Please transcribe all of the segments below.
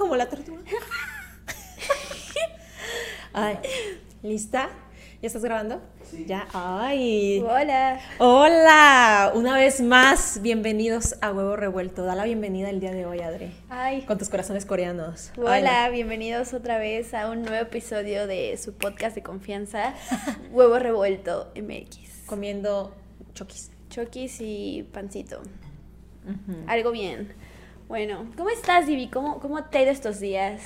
como la tortuga. Ay, ¿lista? ¿Ya estás grabando? Sí. Ya. Ay. Hola. Hola. Una vez más, bienvenidos a Huevo Revuelto. Da la bienvenida el día de hoy, Adri. Ay. Con tus corazones coreanos. Hola, bienvenidos otra vez a un nuevo episodio de su podcast de confianza, Huevo Revuelto MX. Comiendo choquis. Choquis y pancito. Algo bien. Bueno, ¿cómo estás, Divi? ¿Cómo, ¿Cómo te ha ido estos días?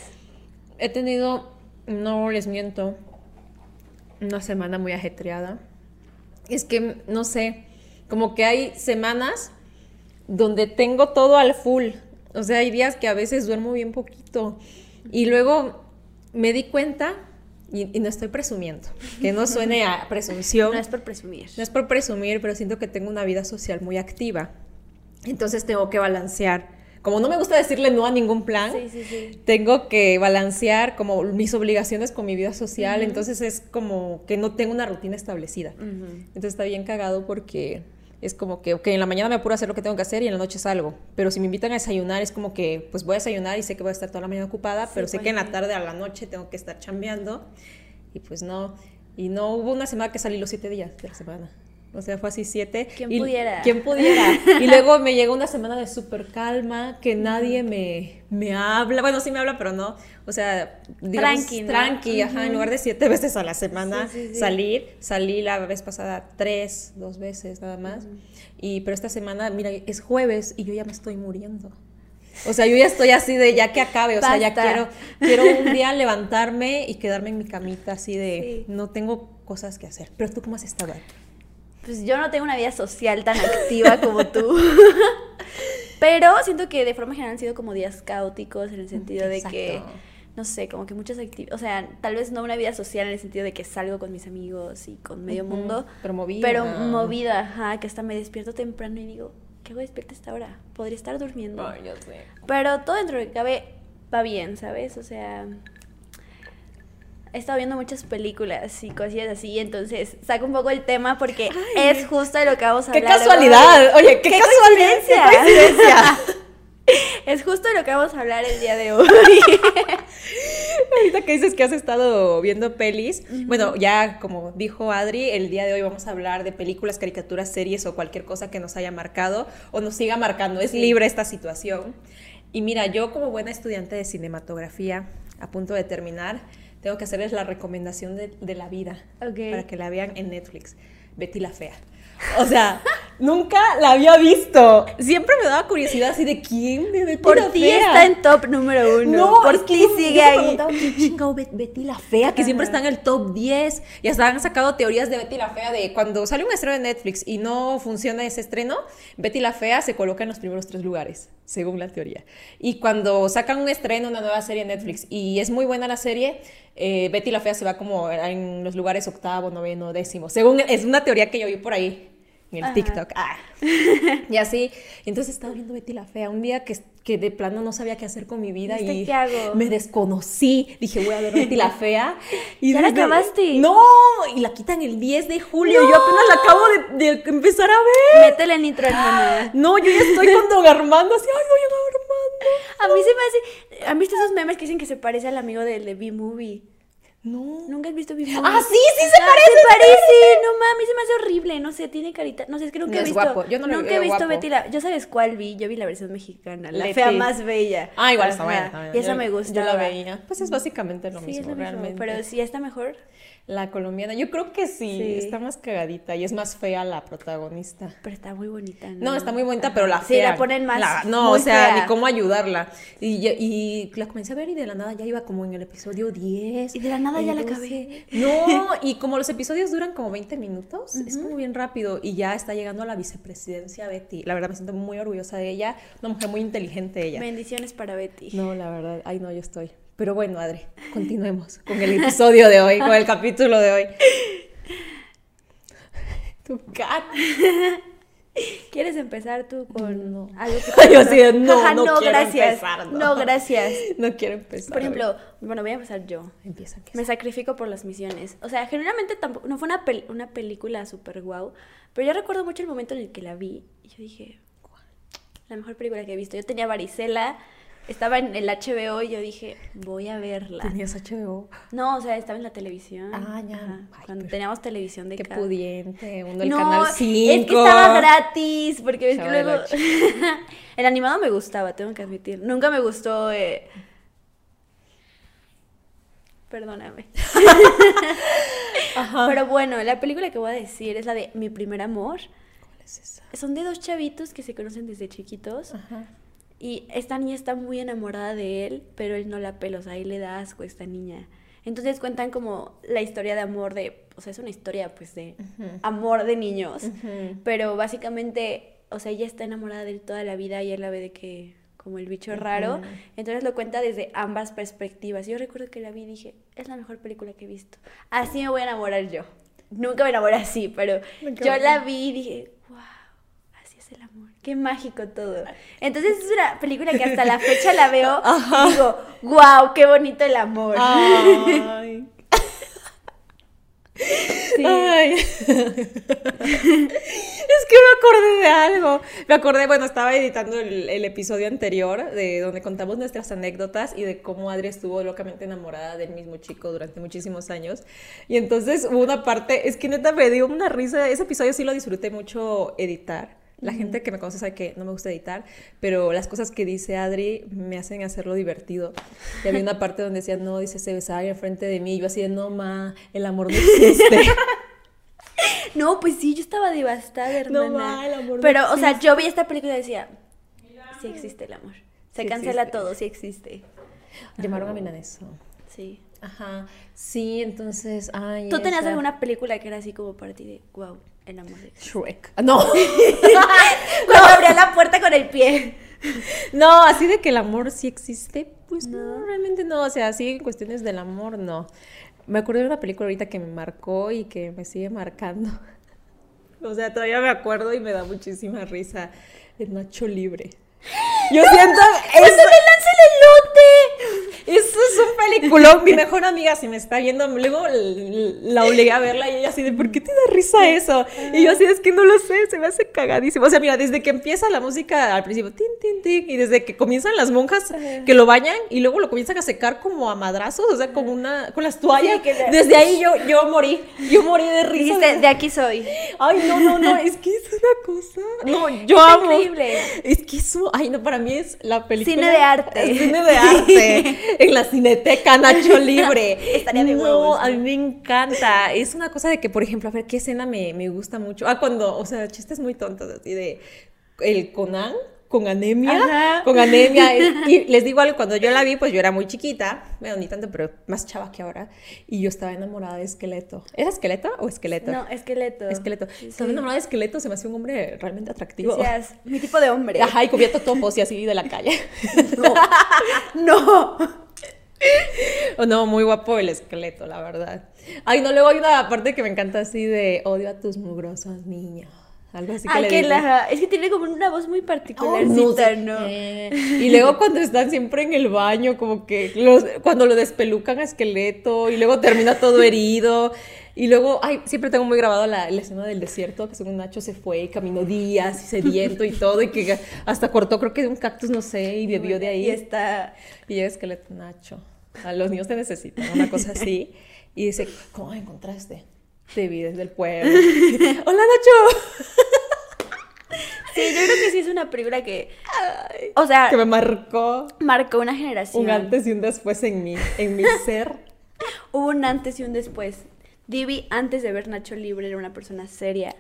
He tenido, no les miento, una semana muy ajetreada. Es que, no sé, como que hay semanas donde tengo todo al full. O sea, hay días que a veces duermo bien poquito. Y luego me di cuenta, y, no estoy presumiendo, que no suene a presunción. No es por presumir. No es por presumir, pero siento que tengo una vida social muy activa. Entonces tengo que balancear como no me gusta decirle no a ningún plan, tengo que balancear como mis obligaciones con mi vida social, entonces es como que no tengo una rutina establecida. Entonces está bien cagado porque es como que, ok, en la mañana me apuro a hacer lo que tengo que hacer y en la noche salgo, pero si me invitan a desayunar es como que, pues voy a desayunar y sé que voy a estar toda la mañana ocupada, pero sé que en la tarde a la noche tengo que estar chambeando y pues no, y no hubo una semana que salí los siete días de la semana. O sea, fue así siete. ¿Quién pudiera? ¿Quién pudiera? y luego me llegó una semana de súper calma, que nadie me, me habla. Bueno, sí me habla, pero no. O sea, digamos, tranqui, tranqui, ajá. En lugar de siete veces a la semana salir, salí la vez pasada tres, dos veces nada más. Y pero esta semana, mira, es jueves y yo ya me estoy muriendo. O sea, yo ya estoy así de ya que acabe, o sea, ya quiero, quiero un día levantarme y quedarme en mi camita así de no tengo cosas que hacer. Pero tú cómo has estado? Pues yo no tengo una vida social tan activa como tú. Pero siento que de forma general han sido como días caóticos en el sentido de que, no sé, como que muchas actividades, o sea, tal vez no una vida social en el sentido de que salgo con mis amigos y con medio mundo. Pero movida. Pero movida, ajá, que hasta me despierto temprano y digo, ¿qué hago despierta a esta hora? Podría estar durmiendo. Yo sé. Pero todo dentro de que cabe va bien, ¿sabes? O sea, he estado viendo muchas películas y cosillas así, entonces saco un poco el tema porque es justo de lo que vamos a hablar. ¡Qué casualidad! Oye, qué, casualidad. es justo de lo que vamos a hablar el día de hoy. Ahorita que dices que has estado viendo pelis, bueno, ya como dijo Adri, el día de hoy vamos a hablar de películas, caricaturas, series o cualquier cosa que nos haya marcado o nos siga marcando. Es libre esta situación. Y mira, yo como buena estudiante de cinematografía, a punto de terminar, tengo que hacerles la recomendación de, de la vida para que la vean en Netflix. Betty la Fea. O sea, nunca la había visto. Siempre me daba curiosidad así de quién Betty Por ti está en top número uno. No, por ti sigue ahí. Betty la Fea? Que siempre está en el top 10. Y hasta han sacado teorías de Betty la Fea de cuando sale un estreno de Netflix y no funciona ese estreno, Betty la Fea se coloca en los primeros tres lugares, según la teoría. Y cuando sacan un estreno, una nueva serie en Netflix y es muy buena la serie, eh, Betty la Fea se va como en los lugares octavo, noveno, décimo. Según es una teoría que yo vi por ahí en el TikTok. Ah. y así. Entonces estaba viendo Betty la Fea un día que, que de plano no sabía qué hacer con mi vida y qué hago? me desconocí. Dije, voy a ver Betty la Fea. Y ¿Ya la acabaste? No, y la quitan el 10 de julio. Yo apenas la acabo de, de, empezar a ver. Métele nitro, hermana. No, yo ya estoy con Don Armando. Así, ay, Don Armando. A mí se me hace. ¿Han visto esos memes que dicen que se parece al amigo del de B-Movie? No. ¿Nunca has visto Big Ah, sí, sí se parece. Se parece. No mames, se me hace horrible. No sé, tiene carita. No sé, es que nunca he visto. Guapo. Yo no lo Nunca he visto Betty la. ¿Yo sabes cuál vi? Yo vi la versión mexicana. La fea más bella. Ah, igual está buena. Y esa me gusta. Yo la veía. Pues es básicamente lo mismo, es realmente. Pero sí está mejor. La colombiana, yo creo que sí, está más cagadita y es más fea la protagonista. Pero está muy bonita, ¿no? No, está muy bonita, pero la fea. Sí, la ponen más. no, o sea, ni cómo ayudarla. Y, y, la comencé a ver y de la nada ya iba como en el episodio 10. Y de la nada ya la acabé. No, y como los episodios duran como 20 minutos, es como bien rápido y ya está llegando a la vicepresidencia Betty. La verdad me siento muy orgullosa de ella, una mujer muy inteligente ella. Bendiciones para Betty. No, la verdad, ay no, yo estoy. Pero bueno, Adri, continuemos con el episodio de hoy, con el capítulo de hoy. Tu cat. ¿Quieres empezar tú con no. algo que Yo de, no, no, no, quiero gracias. empezar, no. no. gracias. No quiero empezar. Por ejemplo, bueno, voy a empezar yo. empieza, empieza. Me sacrifico por las misiones. O sea, generalmente tampoco, no fue una, pel una película súper guau, pero yo recuerdo mucho el momento en el que la vi y yo dije, la mejor película que he visto. Yo tenía varicela, estaba en el HBO y yo dije, voy a verla. ¿Tenías HBO? No, o sea, estaba en la televisión. Ah, ya. cuando teníamos televisión de Qué pudiente, uno del no, canal 5. es que estaba gratis, porque ves que luego... el animado me gustaba, tengo que admitir. Nunca me gustó... eh, Perdóname. Ajá. Pero bueno, la película que voy a decir es la de Mi primer amor. ¿Cuál es esa? Son de dos chavitos que se conocen desde chiquitos. Ajá. Y esta niña está muy enamorada de él, pero él no la pela, o sea, ahí le da asco a esta niña. Entonces cuentan como la historia de amor de, o sea, es una historia pues de amor de niños, pero básicamente, o sea, ella está enamorada de él toda la vida y él la ve de que como el bicho raro, entonces lo cuenta desde ambas perspectivas. Yo recuerdo que la vi y dije, es la mejor película que he visto. Así me voy a enamorar yo. Nunca me enamoré así, pero yo la vi y dije, es el amor. Qué mágico todo. Entonces es una película que hasta la fecha la veo y digo, wow, qué bonito el amor. Ay. Sí. Ay. es que me acordé de algo. Me acordé, bueno, estaba editando el, el episodio anterior de donde contamos nuestras anécdotas y de cómo Adri estuvo locamente enamorada del mismo chico durante muchísimos años. Y entonces hubo una parte, es que neta me dio una risa. Ese episodio sí lo disfruté mucho editar. La gente que me conoce sabe que no me gusta editar, pero las cosas que dice Adri me hacen hacerlo divertido. Y había una parte donde decía, no, dice, se besaba ahí enfrente de mí. Y yo así de, no, ma, el amor no existe. No, pues sí, yo estaba devastada, hermana. No, ma, el amor no Pero, o sea, existe. yo vi esta película y decía, sí existe el amor. Se Sí cancela existe. todo, sí existe. Llamaron a Milaneso. Sí. Ajá. Sí, entonces, ay. ¿Tú tenías esa- alguna película que era así como para ti de, wow, el amor existe? Shrek. No. Cuando abría la puerta con el pie. no, así de que el amor sí existe, pues no, No. realmente no. O sea, sí en cuestiones del amor, no. Me acuerdo de una película ahorita que me marcó y que me sigue marcando. O sea, todavía me acuerdo y me da muchísima risa. El Nacho Libre. Yo siento. ¡Cuando eso- le lanza el! Eso es un peliculón. Mi mejor amiga, si me está viendo, luego la obligué a verla y ella así de, ¿por qué te da risa eso? Y yo así, es que no lo sé, se me hace cagadísimo. O sea, mira, desde que empieza la música al principio, tin, tin, tin, y desde que comienzan las monjas que lo bañan y luego lo comienzan a secar como a madrazos, o sea, como una, con las toallas. Sí, que le- Desde ahí yo, yo morí, yo morí de risa. Dijiste, de aquí soy. Ay, no, no, no, es que es una cosa. No, yo amo. increíble. Es que eso, ay, no, para mí es la película. Cine de arte. Cine de arte. en la cineteca Nacho Libre. Estaría de no, a mí me encanta. Es una cosa de que, por ejemplo, a ver, ¿qué escena me, me gusta mucho? Ah, cuando, o sea, chistes muy tontos, así de el Conan con anemia, Ajá. con anemia. Y les digo algo, cuando yo la vi, pues yo era muy chiquita, bueno, ni tanto, pero más chava que ahora, y yo estaba enamorada de Esqueleto. ¿Era Esqueleto o Esqueleto? No, esqueleto. Esqueleto. Sí, Estaba enamorada de Esqueleto, se me hacía un hombre realmente atractivo. Decías, mi tipo de hombre. Ajá, y cubierto topos y así de la calle. No. O no, muy guapo el esqueleto, la verdad. Ay, no, luego hay una parte que me encanta así de odio a tus mugrosos niños. Algo así que le que dice. la... Es que tiene como una voz muy Oh, particularcita, sé ¿no? qué. Y luego cuando están siempre en el baño, como que los- cuando lo despelucan a esqueleto y luego termina todo herido. Y luego, ay, siempre tengo muy grabado la, la escena del desierto, que según Nacho se fue y caminó días y sediento y todo, y que hasta cortó creo que de un cactus, no sé, y bebió de ahí. Y está... Y llega esqueleto Nacho. A los niños te necesitan, una cosa así. Y dice, ¿cómo encontraste? Te vi desde el pueblo. ¡Hola, Nacho! Sí, yo creo que sí es una película que... O sea, Que me marcó marcó una generación. un antes y un después en mí, en mi ser. Hubo un antes y un después. Divi, antes de ver Nacho Libre, era una persona seria.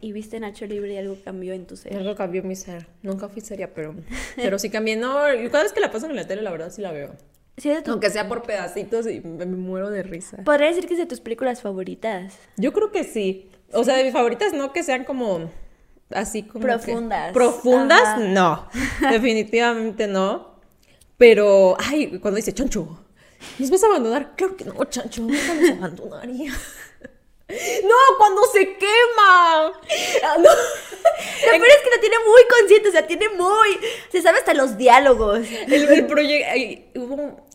Y viste Nacho Libre y algo cambió en tu ser. Algo cambió mi ser. Nunca fui seria, pero, pero sí cambié. No, cada vez que la pasan en la tele, la verdad sí la veo. Tu- Aunque sea por pedacitos y me, muero de risa. Podría decir que es de tus películas favoritas. Yo creo que sí. O sea, de mis favoritas no que sean como así como que- Profundas. profundas, Ajá. no. Definitivamente no. Pero, ay, cuando dice Chancho, ¿nos vas a abandonar? Claro que no, Chancho, nunca nos abandonaría. No, cuando se quema. Ah, No. Lo peor es que lo tiene muy consciente, o sea, tiene muy... Se sabe hasta los diálogos. El, el proyecto, hubo,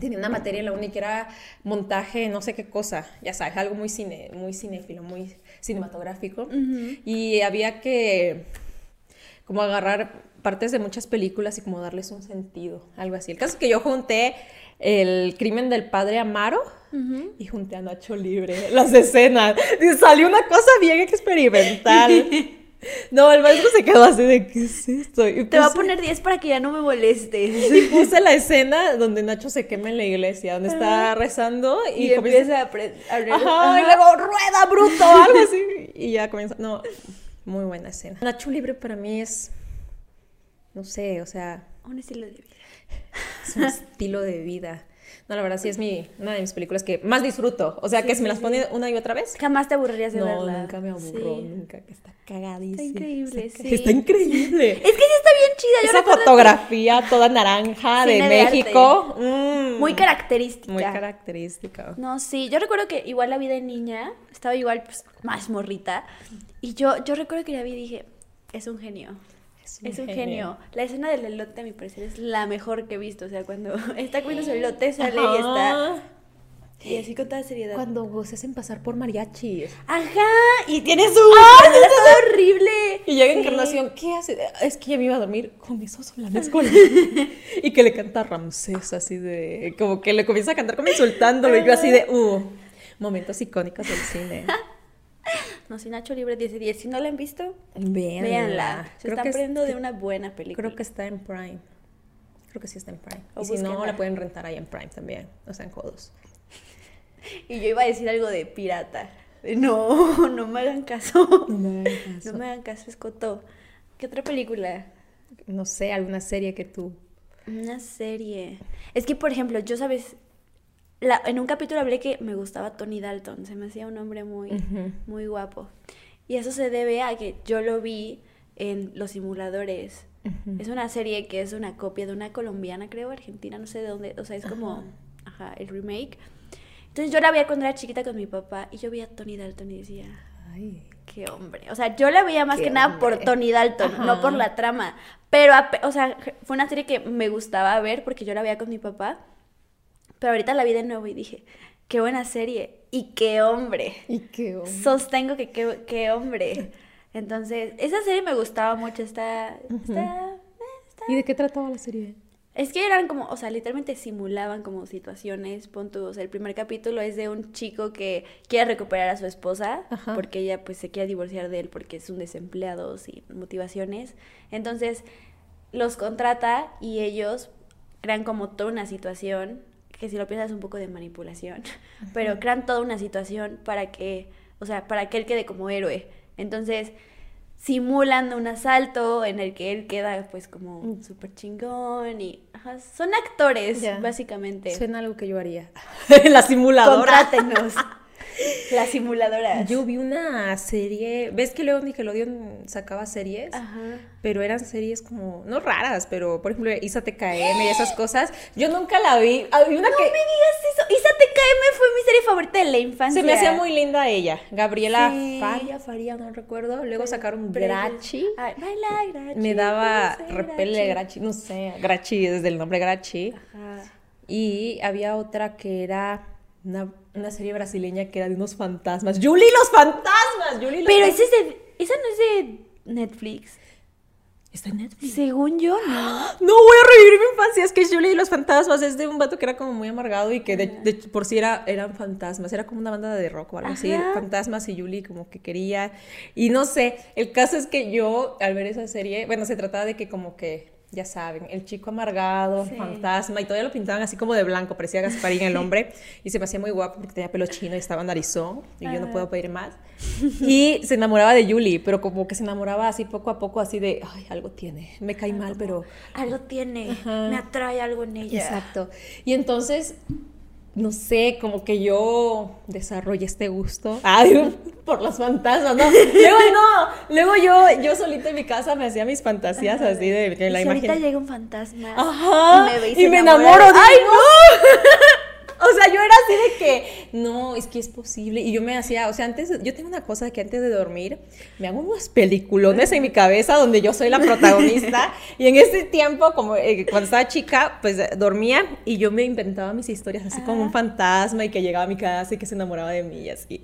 tenía una materia en la uni que era montaje, no sé qué cosa, ya sabes, algo muy cine, muy cinéfilo, muy cinematográfico. Y había que como agarrar partes de muchas películas y como darles un sentido, algo así. El caso es que yo junté el crimen del padre Amaro y junté a Nacho Libre, las escenas. Y salió una cosa bien experimental. No, el maestro se quedó así de, ¿qué es esto? Te va a poner 10 para que ya no me molestes. Y puse la escena donde Nacho se quema en la iglesia, donde está rezando y, empieza a, abrir. Ajá, y luego, rueda, bruto, algo así. Y ya comienza, no, muy buena escena. Nacho Libre para mí es, no sé, o sea... Un estilo de vida. Es un estilo de vida. No, la verdad sí es mi, una de mis películas que más disfruto. O sea, que si me las pone una y otra vez. Jamás te aburrirías de no, verla. No, nunca me aburro, nunca. Que está cagadísima. Está increíble, sí. Está increíble. Es que sí está bien chida. Esa fotografía toda naranja de México. Mm. muy característica. Muy característica. No, sí. Yo recuerdo que igual la vida de niña estaba igual, pues, más morrita. Y yo, yo recuerdo que la vi y dije, es un genio. Es un, genio. La escena del elote, a mi parecer, es la mejor que he visto. O sea, cuando está comiendo su elote, sale y está. Y así con toda seriedad. Cuando se hacen pasar por mariachis. Ajá, y tiene su. ¡Ah, es horrible! Y llega Encarnación, ¿qué hace? Es que ya me iba a dormir con esos solanes con Y que le canta Ramsés, así de. Como que le comienza a cantar como insultándolo. Y yo así de. Uh, momentos icónicos del cine. No, si Nacho Libre 10 de 10. Si no la han visto, véanla. véanla. Se está están de una buena película. Creo que está en Prime. Creo que sí está en Prime. y si no, la pueden rentar ahí en Prime también. No sean codos. Y yo iba a decir algo de pirata. No, no me hagan caso. No me hagan caso. No me hagan caso, Escoto. ¿Qué otra película? No sé, alguna serie que tú. Una serie. Es que, por ejemplo, yo sabes, la, en un capítulo hablé que me gustaba Tony Dalton, se me hacía un hombre muy, muy guapo. Y eso se debe a que yo lo vi en Los Simuladores. Es una serie que es una copia de una colombiana, creo, argentina, no sé de dónde, o sea, es como, ajá, el remake. Entonces yo la veía cuando era chiquita con mi papá y yo veía a Tony Dalton y decía, ay, qué hombre. O sea, yo la veía más que nada por Tony Dalton, no por la trama. Pero, o sea, fue una serie que me gustaba ver porque yo la veía con mi papá. Pero ahorita la vi de nuevo y dije, qué buena serie. Y qué hombre. Y qué hombre. Sostengo que qué, hombre. Entonces, esa serie me gustaba mucho. Está, eh, está, ¿Y de qué trataba la serie? Es que eran como, o sea, literalmente simulaban como situaciones, puntos. el primer capítulo es de un chico que quiere recuperar a su esposa porque ella pues se quiere divorciar de él porque es un desempleado sin motivaciones. Entonces, los contrata y ellos crean como toda una situación que si lo piensas es un poco de manipulación, pero crean toda una situación para que, o sea, para que él quede como héroe. Entonces, simulan un asalto en el que él queda pues como mm. súper chingón y son actores básicamente. Suena algo que yo haría. La simuladora. Contrátenos. La simuladora. Yo vi una serie, ves que luego Nickelodeon sacaba series, pero eran series como, no raras, pero por ejemplo Isa TKM y esas cosas. Yo nunca la vi. no me digas eso. Isa TKM fue mi serie favorita de la infancia. Se me hacía muy linda ella. Gabriela Faria, Faria, no recuerdo. Luego sacaron Grachi. Me daba repele Grachi, no sé, Grachi desde el nombre Grachi. Y había otra que era una, serie brasileña que era de unos fantasmas. ¡Julie los fantasmas! Julie Pero ese es de, esa no es de Netflix. ¿Está en Netflix? Según yo, no. No voy a revivir mi infancia. Es que Julie y los fantasmas es de un vato que era como muy amargado y que de, por sí era, eran fantasmas. Era como una banda de rock o algo así. Fantasmas y Julie como que quería. Y no sé, el caso es que yo al ver esa serie, bueno, se trataba de que como que ya saben, el chico amargado, fantasma, y todavía lo pintaban así como de blanco, parecía Gasparín el hombre, y se me hacía muy guapo porque tenía pelo chino y estaba narizón, y yo no puedo pedir más. Y se enamoraba de Julie, pero como que se enamoraba así poco a poco, así de, ay, algo tiene, me cae mal, pero... Algo tiene, me atrae algo en ella. Exacto. Y entonces no sé, como que yo desarrollé este gusto por las fantasmas, ¿no? Luego no, luego yo, yo solita en mi casa me hacía mis fantasías así de, la imagen. ahorita llega un fantasma Ajá, y me, y me enamoro. ¡Ay, no! O sea, yo era así de que, no, es que es posible. Y yo me hacía, o sea, antes, yo tengo una cosa que antes de dormir, me hago unos peliculones en mi cabeza donde yo soy la protagonista. y en ese tiempo, como eh, cuando estaba chica, pues dormía y yo me inventaba mis historias así como un fantasma y que llegaba a mi casa y que se enamoraba de mí y así.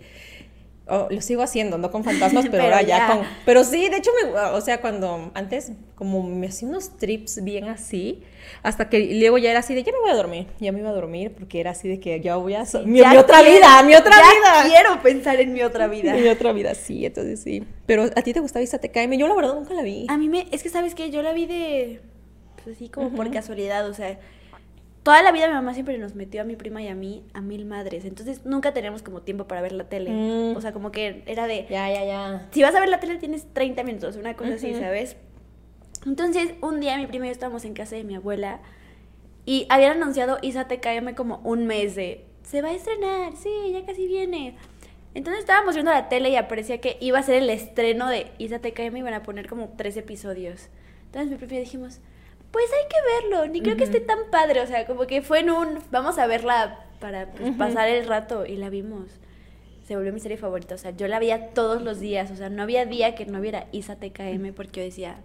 Oh, lo sigo haciendo, no con fantasmas, pero, ahora ya. con... Pero sí, de hecho, me, o sea, cuando antes como me hacía unos trips bien así, hasta que luego ya era así de, ya me voy a dormir, ya me iba a dormir, porque era así de que ya voy a... mi, otra vida, mi otra vida. quiero pensar en mi otra vida. mi otra vida, sí, entonces sí. Pero a ti te gustaba Isa TKM, yo la verdad nunca la vi. A mí me, es que sabes que yo la vi de, pues así como por casualidad, o sea toda la vida mi mamá siempre nos metió a mi prima y a mí a mil madres. Entonces nunca teníamos como tiempo para ver la tele. Mm. O sea, como que era de. Ya, ya, ya. Si vas a ver la tele tienes 30 minutos, una cosa así, ¿sabes? Entonces, un día mi prima y yo estábamos en casa de mi abuela y habían anunciado Isa TKM como un mes de. Se va a estrenar, sí, ya casi viene. Entonces estábamos viendo la tele y aparecía que iba a ser el estreno de Isa TKM y iban a poner como tres episodios. Entonces mi prima y yo dijimos pues hay que verlo, ni creo que esté tan padre, o sea, como que fue en un, vamos a verla para pues, pasar el rato y la vimos. Se volvió mi serie favorita, o sea, yo la veía todos los días, o sea, no había día que no viera Isa TKM porque yo decía,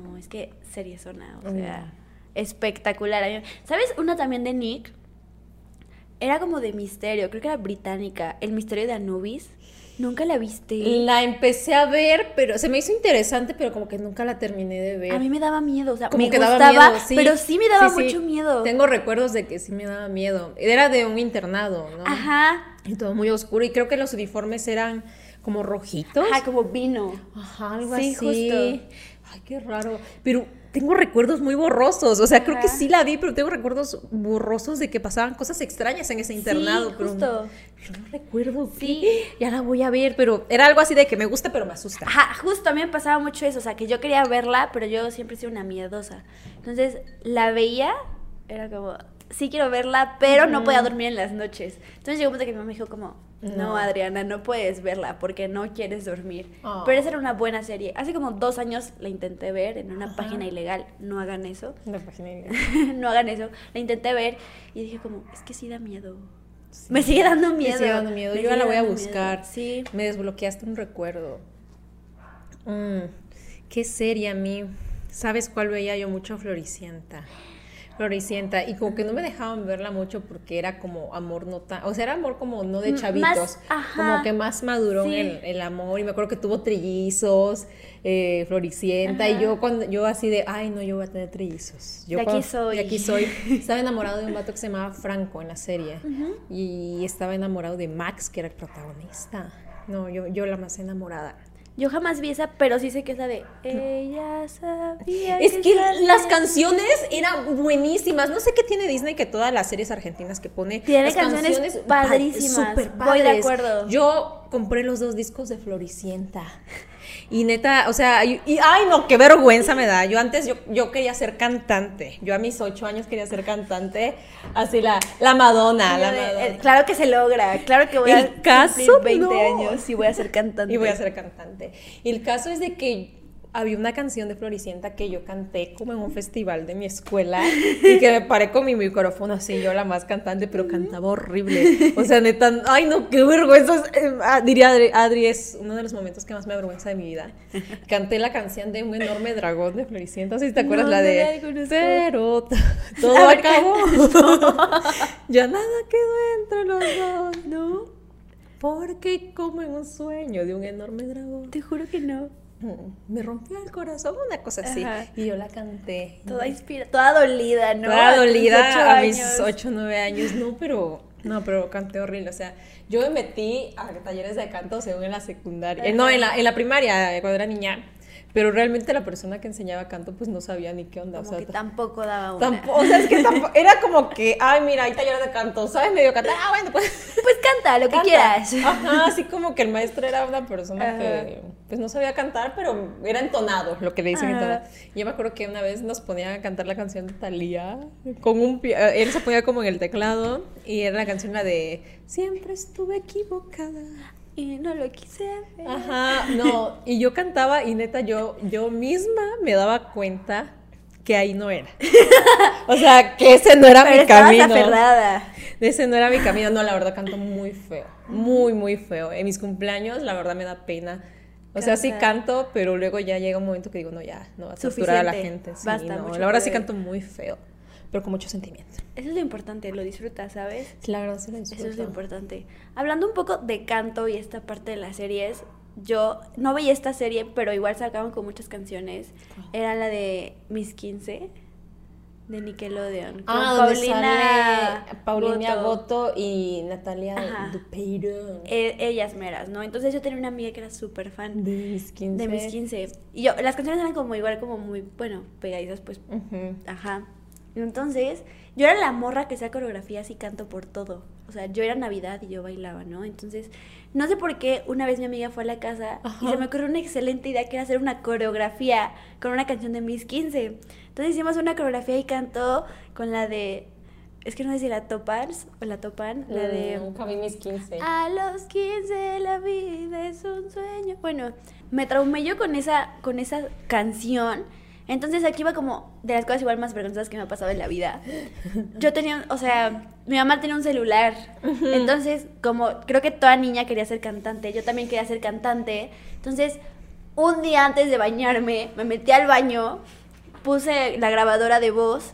no, es que serie zona, o sea, espectacular. ¿Sabes? Una también de Nick, era como de misterio, creo que era británica, El misterio de Anubis. ¿Nunca la viste? La empecé a ver, pero se me hizo interesante, pero como que nunca la terminé de ver. A mí me daba miedo, o sea, me gustaba, pero sí me daba mucho miedo. Tengo recuerdos de que sí me daba miedo. Era de un internado, ¿no? Ajá. Y todo muy oscuro, y creo que los uniformes eran como rojitos. Ajá, como vino. Ajá, algo así. justo. Ay, qué raro. Pero tengo recuerdos muy borrosos. O sea, creo que sí la vi, pero tengo recuerdos borrosos de que pasaban cosas extrañas en ese internado. Sí, pero justo. yo no recuerdo. Sí. Ya la voy a ver, pero era algo así de que me gusta, pero me asusta. Ajá, justo a mí me pasaba mucho eso. O sea, que yo quería verla, pero yo siempre he sido una miedosa. Entonces, la veía, era como, sí quiero verla, pero no podía dormir en las noches. Entonces llegó un momento que mi mamá me dijo como, no. Adriana, no puedes verla porque no quieres dormir. Oh. Pero esa era una buena serie. Hace como dos años la intenté ver en una página ilegal. No hagan eso. Una página ilegal. no hagan eso. La intenté ver y dije como, es que sí da miedo. Me sigue dando miedo. Me sigue dando miedo. Yo la voy a buscar. Sí. Me desbloqueaste un recuerdo. Mm, qué serie a mí. ¿Sabes cuál veía yo mucho? Floricienta. Floricienta y como que no me dejaban verla mucho porque era como amor no tan, o sea, era amor como no de chavitos, como que más maduró el, amor y me acuerdo que tuvo trillizos, eh, Floricienta y yo cuando yo así de, ay no, yo voy a tener trillizos. Yo de aquí soy. De aquí soy. Estaba enamorado de un vato que se llamaba Franco en la serie y estaba enamorado de Max que era el protagonista. No, yo, yo la más enamorada. Yo jamás vi esa, pero sí sé que esa de Ella sabía. Es que, las canciones eran buenísimas. No sé qué tiene Disney que todas las series argentinas que pone. Tiene canciones, padrísimas. Super Voy de acuerdo. Yo compré los dos discos de Floricienta. Y neta, o sea, y, ay no, qué vergüenza me da. Yo antes, yo, yo quería ser cantante. Yo a mis ocho años quería ser cantante. Así la, la Madonna, la Madonna. claro que se logra, claro que voy a caso, cumplir 20 años y voy a ser cantante. Y voy a ser cantante. Y el caso es de que había una canción de Floricienta que yo canté como en un festival de mi escuela y que me paré con mi micrófono así, yo la más cantante, pero cantaba horrible. O sea, neta, ay no, qué vergüenza. Eh, ah, diría Adri, es uno de los momentos que más me avergüenza de mi vida. Canté la canción de un enorme dragón de Floricienta, si te acuerdas la de... Pero todo acabó. ya nada quedó entre los dos, ¿no? Porque como en un sueño de un enorme dragón. Te juro que no me rompió el corazón, una cosa así. Y yo la canté. Toda inspira, toda dolida, ¿no? Toda dolida a mis 8 o 9 años, no, pero no, pero canté horrible, o sea, yo me metí a talleres de canto según en la secundaria, eh, no, en la, en la primaria, cuando era niña, pero realmente la persona que enseñaba canto pues no sabía ni qué onda. o sea, que tampoco daba una. o sea, es que tampoco, era como que, ay, mira, hay talleres de canto, ¿sabes? Medio cantar, ah, bueno, pues... Pues canta, lo que quieras. Ajá, así como que el maestro era una persona que pues no sabía cantar, pero era entonado, lo que le dicen entonado. Yo me acuerdo que una vez nos ponía a cantar la canción de Thalía, con un... Él se ponía como en el teclado y era la canción la de Siempre estuve equivocada y no lo quise hacer. Ajá, no, y yo cantaba y neta yo, yo misma me daba cuenta que ahí no era. O sea, que ese no era mi camino. aferrada. Ese no era mi camino. No, la verdad canto muy feo. Muy, muy feo. En mis cumpleaños, la verdad me da pena. O sea, sí canto, pero luego ya llega un momento que digo, no, ya, no va a torturar a la gente. Basta, no, la verdad sí canto muy feo pero con mucho sentimiento. Eso es lo importante, lo disfrutas, ¿sabes? La verdad, sí lo disfruto. Eso es lo importante. Hablando un poco de canto y esta parte de las series, yo no veía esta serie, pero igual sacaban con muchas canciones. Era la de Miss 15 de Nickelodeon. Ah, Paulina, Paulina Goto. y Natalia Dupeiro. E, ellas meras, ¿no? Entonces yo tenía una amiga que era súper fan. De mis 15. De mis 15. Y yo, las canciones eran como igual, como muy, bueno, pegadizas, pues. Ajá. Entonces, yo era la morra que hacía coreografías y canto por todo. O sea, yo era Navidad y yo bailaba, ¿no? Entonces, no sé por qué una vez mi amiga fue a la casa y se me ocurrió una excelente idea que era hacer una coreografía con una canción de Miss 15. Entonces hicimos una coreografía y cantó con la de es que no sé si la topars o la topan, la de... Mm, mis 15. A los 15 la vida es un sueño. Bueno, me traumé yo con esa, con esa canción. Entonces aquí va como de las cosas igual más vergonzosas que me ha pasado en la vida. Yo tenía, o sea, mi mamá tenía un celular. Entonces, como creo que toda niña quería ser cantante, yo también quería ser cantante. Entonces, un día antes de bañarme, me metí al baño puse la grabadora de voz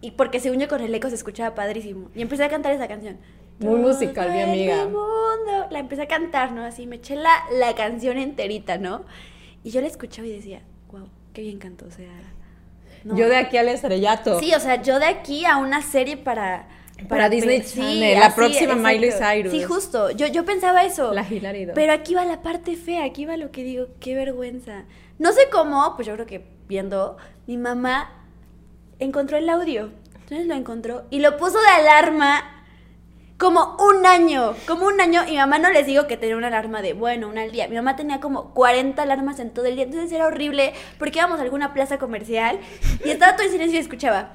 y porque según yo con el eco se escuchaba padrísimo. Y empecé a cantar esa canción. Muy musical, mi amiga. mundo. La empecé a cantar, ¿no? Así me eché la, la canción enterita, ¿no? Y yo la escuchaba y decía, qué bien canto, o sea. Yo de aquí al estrellato. Sí, o sea, yo de aquí a una serie para. Para, Disney Channel, la próxima Miley Cyrus. Sí, justo. Yo, yo pensaba eso. La Hilary Pero aquí va la parte fea, aquí va lo que digo, qué vergüenza. No sé cómo, pues yo creo que viendo, mi mamá encontró el audio. Entonces lo encontró y lo puso de alarma como un año, como un año. Y mamá no les digo que tenía una alarma de, bueno, una al día. Mi mamá tenía como 40 alarmas en todo el día. Entonces era horrible porque íbamos a alguna plaza comercial y estaba todo en silencio y escuchaba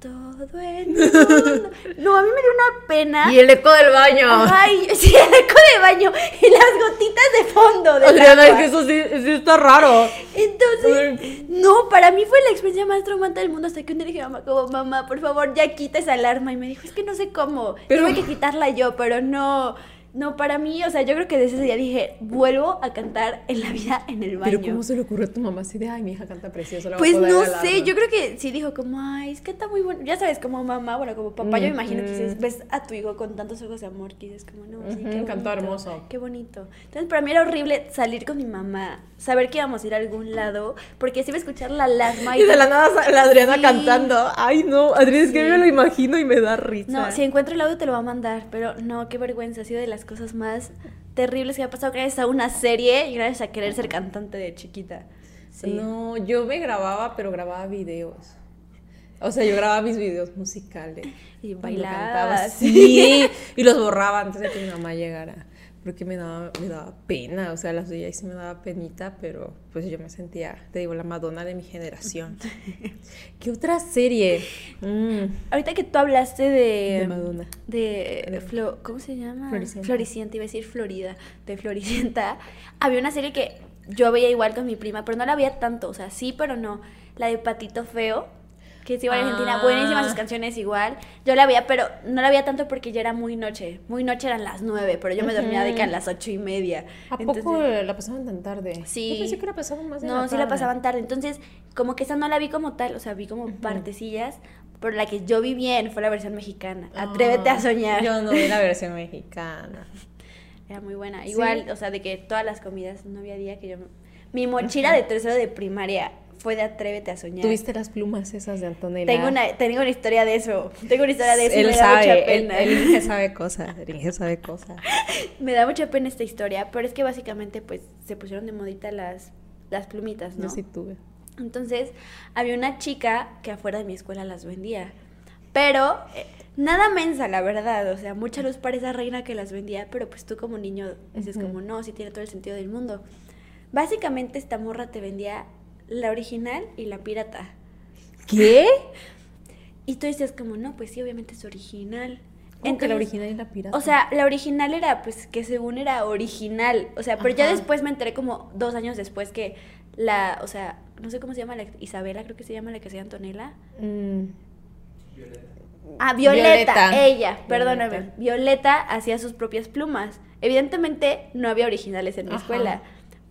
todo el mundo. No, a mí me dio una pena. Y el eco del baño. Ay, sí, el eco del baño. Y las gotitas de fondo. De Adriana, es que eso sí, está raro. Entonces, no, para mí fue la experiencia más traumante del mundo. Hasta que un día dije, mamá, como, mamá, por favor, ya quita esa alarma. Y me dijo, es que no sé cómo. Pero... Tuve que quitarla yo, pero no. No, para mí, o sea, yo creo que desde ese día dije, vuelvo a cantar en la vida en el baño. Pero ¿cómo se le ocurrió a tu mamá así de, ay, mi hija canta precioso? pues no sé, yo creo que sí dijo como, ay, es que está muy bueno. Ya sabes, como mamá, bueno, como papá, yo me imagino que dices, ves a tu hijo con tantos ojos de amor que dices como, no, sí, qué Cantó hermoso. Qué bonito. Entonces, para mí era horrible salir con mi mamá, saber que íbamos a ir a algún lado, porque si iba a escuchar la alarma. Y, de la nada la Adriana cantando. Ay, no, Adriana, es que me lo imagino y me da risa. No, si encuentro el audio te lo va a mandar, pero no, qué vergüenza, ha sido de las cosas más terribles que ha pasado gracias a una serie y gracias a querer ser cantante de chiquita. No, yo me grababa, pero grababa videos. O sea, yo grababa mis videos musicales. Y bailaba. Sí, y los borraba antes de que mi mamá llegara que me daba, me daba pena, o sea, las de ella sí me daba penita, pero pues yo me sentía, te digo, la Madonna de mi generación. ¿Qué otra serie? Mm. Ahorita que tú hablaste de... De Madonna. De... ¿Cómo se llama? Floricienta. Floricienta, iba a decir Florida, de Floricienta. Había una serie que yo veía igual con mi prima, pero no la veía tanto, o sea, sí, pero no. La de Patito Feo que es igual Argentina, ah. buenísimas sus canciones igual. Yo la veía, pero no la veía tanto porque ya era muy noche. Muy noche eran las nueve, pero yo me dormía de que a las ocho y media. ¿A poco la pasaban tan tarde? Sí. Yo pensé que la pasaban más de No, sí la pasaban tarde. Entonces, como que esa no la vi como tal, o sea, vi como partecillas, pero la que yo vi bien fue la versión mexicana. Atrévete a soñar. Yo no vi la versión mexicana. Era muy buena. Igual, o sea, de que todas las comidas, no había día que yo... Mi mochila de tercero de primaria fue de Atrévete a soñar. ¿Tuviste las plumas esas de Antonella? Tengo una, tengo una historia de eso. Tengo una historia de eso. Él me sabe, da mucha pena. Él, él sabe cosas. Él sabe cosas. me da mucha pena esta historia, pero es que básicamente pues se pusieron de modita las, las plumitas, ¿no? Yo sí tuve. Entonces, había una chica que afuera de mi escuela las vendía. Pero eh, nada mensa, la verdad. O sea, mucha luz para esa reina que las vendía, pero pues tú como niño dices como, no, sí tiene todo el sentido del mundo. Básicamente esta morra te vendía la original y la pirata. ¿Qué? Y tú dices como, no, pues sí, obviamente es original. Entre la original y la pirata? O sea, la original era, pues, que según era original. O sea, pero ya después me enteré como dos años después que la, o sea, no sé cómo se llama, la Isabela, creo que se llama la que se llama Antonella. Mm. Ah, Violeta, ella, perdóname. Violeta hacía sus propias plumas. Evidentemente no había originales en mi escuela.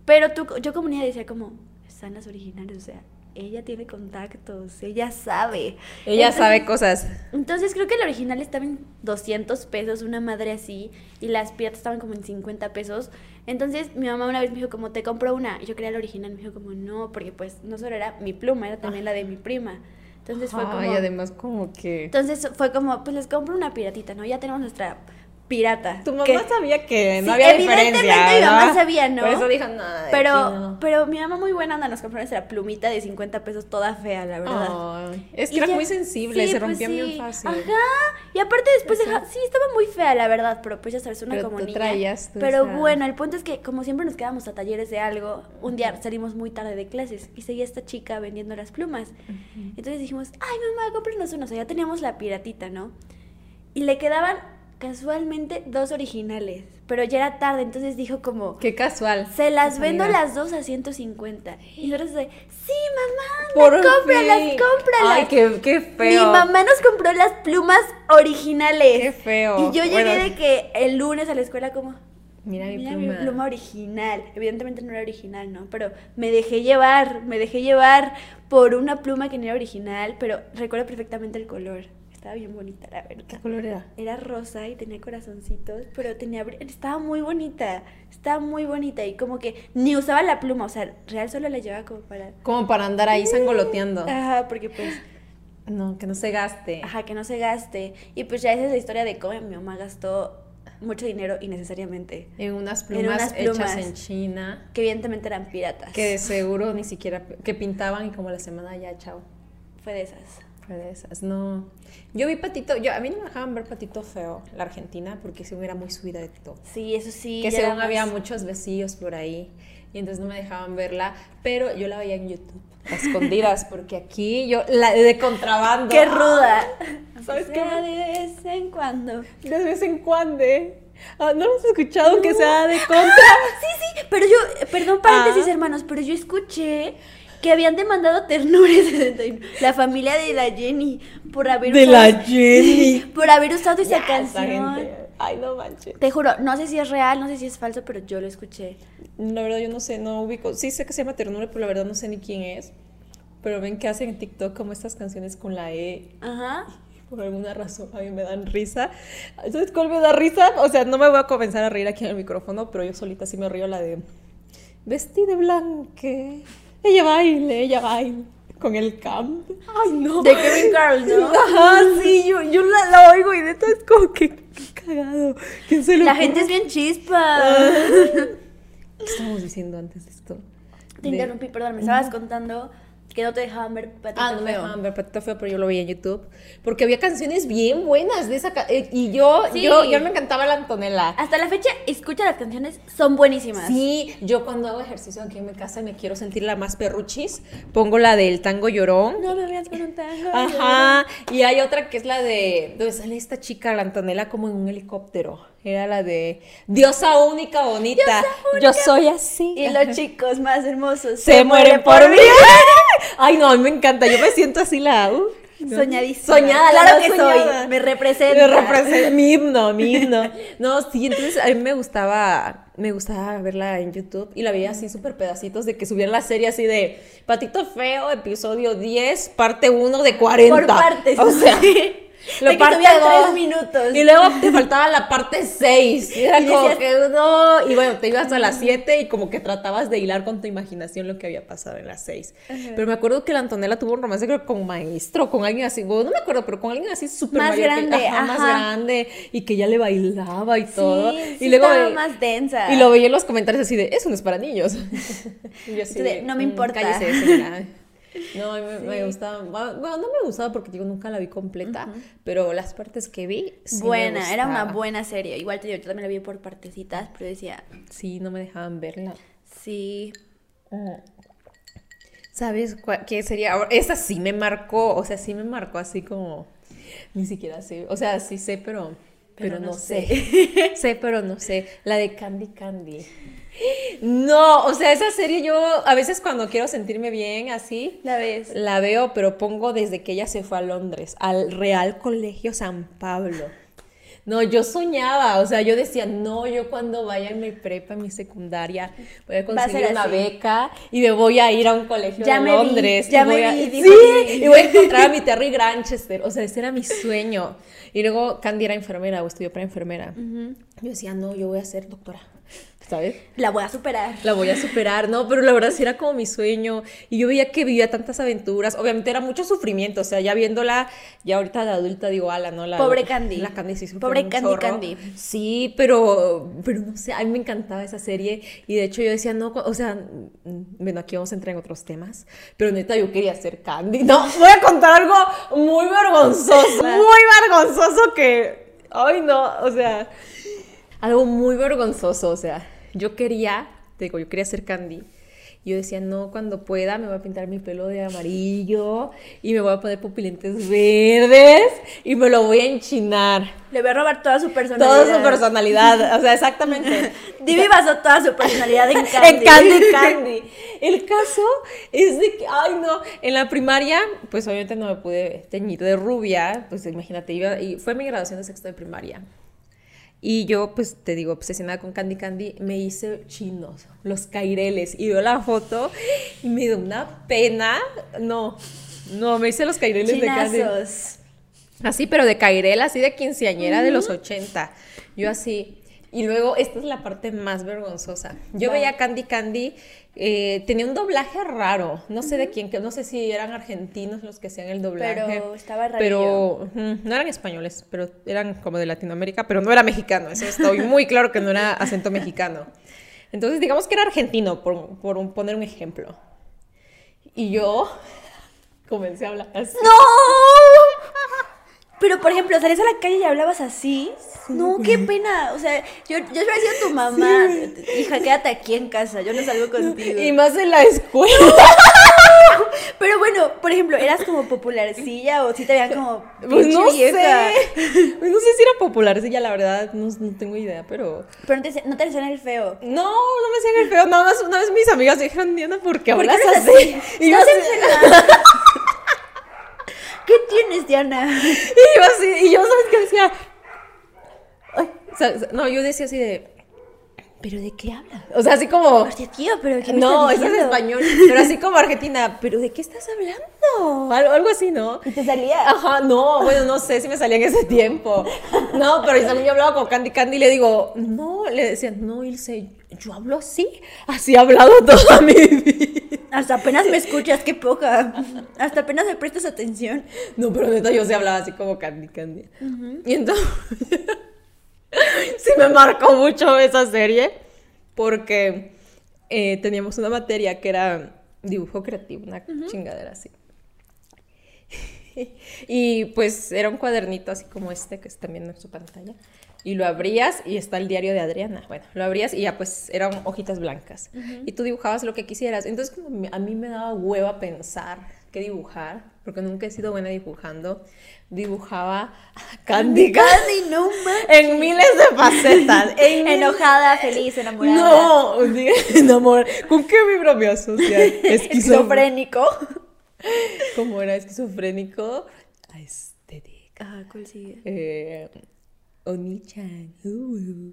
Pero tú, yo como niña decía como, están las originales, o sea, ella tiene contactos, ella sabe. Ella sabe cosas. Entonces creo que el original estaba en 200 pesos, una madre así, y las piratas estaban como en 50 pesos. Entonces mi mamá una vez me dijo como, te compro una. Y yo quería la original, me dijo como, no, porque pues no solo era mi pluma, era también la de mi prima. Entonces fue como... Y además como que... Entonces fue como, pues les compro una piratita, ¿no? Ya tenemos nuestra pirata. Tu mamá sabía que no había diferencia. Evidentemente mi mamá sabía, ¿no? Por eso dijo, no. Pero, pero mi mamá muy buena onda nos compró nuestra plumita de 50 pesos toda fea, la verdad. es que era muy sensible, se pues rompía muy fácil. Ajá. Y aparte después deja, sí, estaba muy fea, la verdad, pero pues ya sabes, una como niña. Traías pero bueno, el punto es que como siempre nos quedamos a talleres de algo, un día salimos muy tarde de clases y seguía esta chica vendiendo las plumas. Entonces dijimos, ay mamá, cómpranos una. O sea, ya teníamos la piratita, ¿no? Y le quedaban casualmente dos originales, pero ya era tarde, entonces dijo como... Qué casual. Se las vendo las dos a 150. Y nosotros de, sí, mamá, Por cómpralas, cómpralas. Ay, qué, qué, feo. Mi mamá nos compró las plumas originales. Qué feo. Y yo llegué de que el lunes a la escuela como... Mira, mi, Mira pluma. mi pluma original. Evidentemente no era original, ¿no? Pero me dejé llevar, me dejé llevar por una pluma que no era original, pero recuerdo perfectamente el color. Estaba bien bonita, la verdad. ¿Qué color era? Era rosa y tenía corazoncitos, pero tenía estaba muy bonita. Estaba muy bonita y como que ni usaba la pluma, o sea, real solo la llevaba como para como para andar ahí sangoloteando. Ajá, porque pues no, que no se gaste. Ajá, que no se gaste. Y pues ya esa es la historia de cómo mi mamá gastó mucho dinero innecesariamente. En unas plumas, hechas en China. Que evidentemente eran piratas. Que de seguro ni siquiera, que pintaban y como la semana ya, chao. Fue de esas de esas, no. Yo vi Patito, yo a mí no me dejaban ver Patito Feo, la Argentina, porque según era muy todo. Sí, eso sí. Que según había muchos besillos por ahí, y entonces no me dejaban verla, pero yo la veía en YouTube, a escondidas, porque aquí yo, la de contrabando. ¡Qué ruda! ¿Sabes qué? De vez en cuando. De vez en cuando. Ah, ¿No lo has escuchado aunque sea de contra? sí, sí, pero yo, perdón paréntesis ah. hermanos, pero yo escuché que habían demandado ternures la familia de la Jenny por haber de usado, la Jenny por haber usado esa canción. Ay, no manches. Te juro, no sé si es real, no sé si es falso, pero yo lo escuché. La verdad yo no sé, no ubico. Sí sé que se llama Ternura, pero la verdad no sé ni quién es. Pero ven que hacen en TikTok como estas canciones con la E. Ajá. Por alguna razón a mí me dan risa. ¿Sabes cuál me da risa? O sea, no me voy a comenzar a reír aquí en el micrófono, pero yo solita sí me río la de Vestí de blanque ella baile, ella baile con el camp. Ay, no. De Kevin Carl, ¿no? Ajá, sí, yo, yo la, la, oigo y de todo es como que, cagado. ¿Quién se lo la gente es bien chispa. ¿Qué estábamos diciendo antes de esto? Te interrumpí, perdón, me estabas contando que no te dejaban ver Patito Ah, no me dejaban ver Patito Feo, pero yo lo veía en YouTube. Porque había canciones bien buenas de esa... Eh, y yo, yo, yo me encantaba la Antonella. Hasta la fecha, escucha las canciones, son buenísimas. Sí, yo cuando hago ejercicio aquí en mi casa y me quiero sentir la más perruchis, pongo la del tango llorón. No me veas con un tango Ajá, y hay otra que es la de... Donde sale esta chica, la Antonella, como en un helicóptero. Era la de Diosa única bonita. Yo soy así. Y los chicos más hermosos se, mueren, por, mí. Ay, no, me encanta. Yo me siento así la. Uh, Soñadísima. Soñada, claro que soy. Me representa. Me representa. Mi himno, mi himno. No, sí, entonces a mí me gustaba, me gustaba verla en YouTube y la veía así súper pedacitos de que subían la serie así de Patito Feo, episodio 10, parte 1 de 40. Por partes. O sea. Lo de parte tres minutos. Y luego te faltaba la parte 6. Y era como que no. Y bueno, te ibas a las 7 y como que tratabas de hilar con tu imaginación lo que había pasado en las 6. Pero me acuerdo que la Antonella tuvo un romance creo con un maestro, con alguien así, no me acuerdo, pero con alguien así súper más grande, más grande y que ya le bailaba y todo. y luego estaba más densa. Y lo veía en los comentarios así de, eso no es para niños. y yo así de, no me mm, importa. Cállese, señora. No, a mí me, gustaba. Bueno, no me gustaba porque digo, nunca la vi completa, pero las partes que vi. buena, era una buena serie. Igual te digo, yo también la vi por partecitas, pero decía. Sí, no me dejaban verla. Sí. Mm. ¿Sabes qué sería? Esa sí me marcó, o sea, sí me marcó así como. Ni siquiera sé. O sea, sí sé, pero. Pero, no, sé. sé. sé, pero no sé. La de Candy Candy. No, o sea, esa serie yo a veces cuando quiero sentirme bien así, la ves. La veo, pero pongo desde que ella se fue a Londres, al Real Colegio San Pablo. No, yo soñaba, o sea, yo decía, no, yo cuando vaya en mi prepa, en mi secundaria, voy a conseguir una beca y me voy a ir a un colegio de Londres. ya me vi, sí, y voy a encontrar a mi Terry Granchester, o sea, ese era mi sueño. Y luego Candy era enfermera o estudió para enfermera. Yo decía, no, yo voy a ser doctora. ¿Sabes? La voy a superar. La voy a superar, no, pero la verdad sí era como mi sueño. Y yo veía que vivía tantas aventuras. Obviamente era mucho sufrimiento, o sea, ya viéndola, ya ahorita de adulta digo, ala, ¿no? La, Pobre Candy. La Candy sí Pobre Candy Candy. Sí, pero, pero no sé, a mí me encantaba esa serie. Y de hecho yo decía, no, o sea, bueno, aquí vamos a entrar en otros temas, pero neta yo quería ser Candy. No, voy a contar algo muy vergonzoso, muy vergonzoso que, ay no, o sea, algo muy vergonzoso, o sea yo quería, te digo, yo quería ser Candy. Yo decía, no, cuando pueda me voy a pintar mi pelo de amarillo y me voy a poner pupilentes verdes y me lo voy a enchinar. Le voy a robar toda su personalidad. Toda su personalidad, o sea, exactamente. Divi basó toda su personalidad en Candy. en Candy, Candy. El caso es de que, ay no, en la primaria, pues obviamente no me pude teñir de rubia, pues imagínate, iba, y fue mi graduación de sexto de primaria. Y yo, pues te digo, obsesionada con Candy Candy, me hice chinos, los caireles. Y veo la foto y me dio una pena. No, no, me hice los caireles de Candy. Así, pero de cairel, así de quinceañera de los 80. Yo así. Y luego, esta es la parte más vergonzosa. Yo veía Candy Candy, eh, tenía un doblaje raro, no sé de quién, no sé si eran argentinos los que hacían el doblaje. Pero estaba raro. Pero no eran españoles, pero eran como de Latinoamérica, pero no era mexicano, eso estoy muy claro que no era acento mexicano. Entonces, digamos que era argentino, por, por poner un ejemplo. Y yo comencé a hablar así. ¡No! Pero, por ejemplo, salías a la calle y hablabas así. No, qué pena. O sea, yo, yo hubiera sido tu mamá. Hija, quédate aquí en casa. Yo no salgo contigo. Y más en la escuela. Pero bueno, por ejemplo, ¿eras como popularcilla o si te veían como Pues no sé. Pues no sé si era popularcilla, la verdad. No, no tengo idea, pero... Pero no te, no te decían el feo. No, no me decían el feo. Nada más una vez mis amigas dijeron, Diana, ¿por qué hablas así? Y yo así... ¿Qué tienes, Diana? Y yo así, y yo, ¿sabes qué decía? no, yo decía así de, ¿pero de qué hablas? O sea, así como... Tío, pero ¿de qué me No, eso es español, pero así como Argentina, ¿pero de qué estás hablando? Algo, algo así, ¿no? ¿Y te salía? Ajá, no, bueno, no sé si me salía en ese tiempo. No, pero también yo hablaba con Candy Candy y le digo, no, le decían, no, Ilse, yo hablo así, así he hablado toda mi vida. Hasta apenas me escuchas, qué poca. Hasta apenas me prestas atención. No, pero neta, yo sí hablaba así como Candy Candy. Y entonces, sí me marcó mucho esa serie porque eh, teníamos una materia que era dibujo creativo, una chingadera así. y pues era un cuadernito así como este que está viendo en su pantalla y lo abrías y está el diario de Adriana. Bueno, lo abrías y ya pues eran hojitas blancas. Y tú dibujabas lo que quisieras. Entonces como a mí me daba hueva pensar qué dibujar, porque nunca he sido buena dibujando. Dibujaba Candy Candy, no En miles de facetas. Enojada, feliz, enamorada. No, enamorada. ¿Con qué mi social? Esquizofrénico. ¿Cómo era esquizofrénico? Estética. Ah, ¿cuál sigue? Eh, Oni-chan. Uh,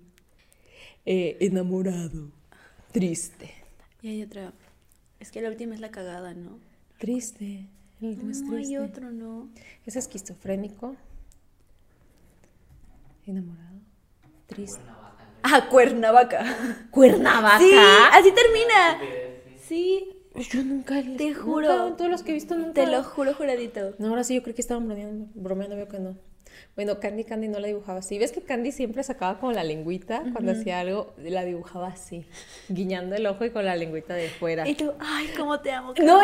eh, enamorado. Triste. Y hay otra. Es que la última es la cagada, ¿no? Triste. El último es triste. hay otro, ¿no? Es esquizofrénico. Enamorado. Triste. Ah, Cuernavaca. Cuernavaca. Sí, así termina. Sí. Yo nunca te juro. todos los que he visto nunca. Te lo juro, juradito. No, ahora sí, yo creo que estaban bromeando, bromeando, veo que no. Bueno, Candy Candy no la dibujaba así. ¿Ves que Candy siempre sacaba como la lengüita cuando hacía algo? La dibujaba así, guiñando el ojo y con la lengüita de fuera. Y tú, ay, cómo te amo. No,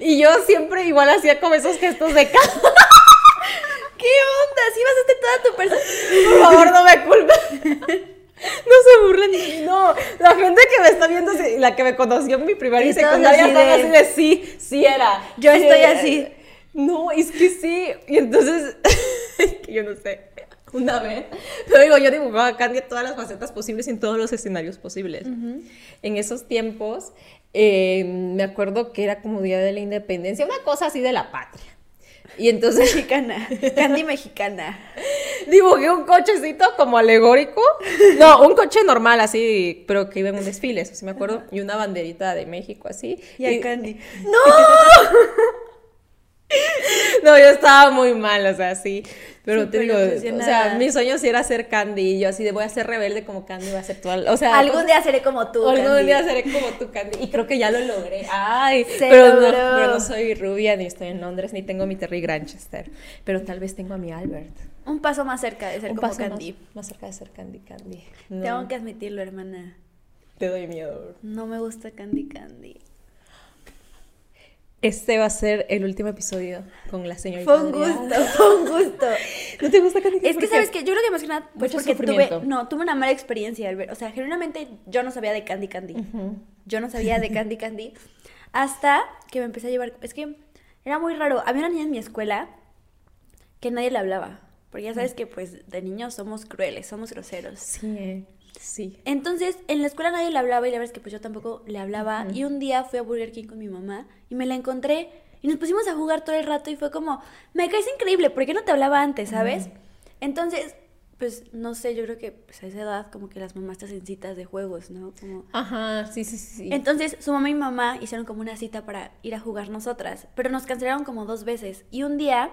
y yo siempre igual hacía como esos gestos de cara. ¿Qué onda? ¿Sí vas a hacer toda tu persona? Por favor, no me culpes. No se burlen de mí, no. La gente que me está viendo, la que me conoció en mi primaria y secundaria, están así de sí, sí era. Yo estoy así. No, es que sí. Y entonces que yo no sé, una vez. Pero digo, yo dibujaba a Candy todas las facetas posibles en todos los escenarios posibles. En esos tiempos, eh, me acuerdo que era como Día de la Independencia, una cosa así de la patria. Y entonces... Mexicana, Candy mexicana. dibujé un cochecito como alegórico. No, un coche normal así, pero que iba en un desfile, eso sí me acuerdo. Y una banderita de México así. Y a Candy. ¡No! No, yo estaba muy mal, o sea, sí. Pero te digo, o sea, mi sueño sí era ser Candy. Y yo así de voy a ser rebelde como Candy, voy a ser toda. O sea, algún día seré como tú. Algún día seré como tú, Candy. Y creo que ya lo logré. Ay, pero no, pero no, soy rubia, ni estoy en Londres, ni tengo mi Terry Granchester. Pero tal vez tengo a mi Albert. Un paso más cerca de ser Un como paso Candy. Más, más, cerca de ser Candy, Candy. Tengo que admitirlo, hermana. Te doy miedo. No me gusta Candy Candy. Este va a ser el último episodio con la señorita. Fue un gusto, fue un gusto. ¿No te gusta Candy Candy? Es que, ¿sabes que Yo creo que más que nada, pues porque tuve, no, tuve una mala experiencia al ver, o sea, generalmente yo no sabía de Candy Candy. Yo no sabía de Candy Candy hasta que me empecé a llevar, es que era muy raro. Había una niña en mi escuela que nadie le hablaba, porque ya sabes que pues de niños somos crueles, somos groseros. Sí, eh. Sí. Entonces, en la escuela nadie le hablaba y la verdad es que pues yo tampoco le hablaba. Y un día fui a Burger King con mi mamá y me la encontré y nos pusimos a jugar todo el rato y fue como, me caes increíble, ¿por qué no te hablaba antes, sabes? Entonces, pues no sé, yo creo que pues, a esa edad como que las mamás te hacen citas de juegos, ¿no? Como... Ajá, sí, sí, sí. Entonces, su mamá y mi mamá hicieron como una cita para ir a jugar nosotras, pero nos cancelaron como dos veces. Y un día,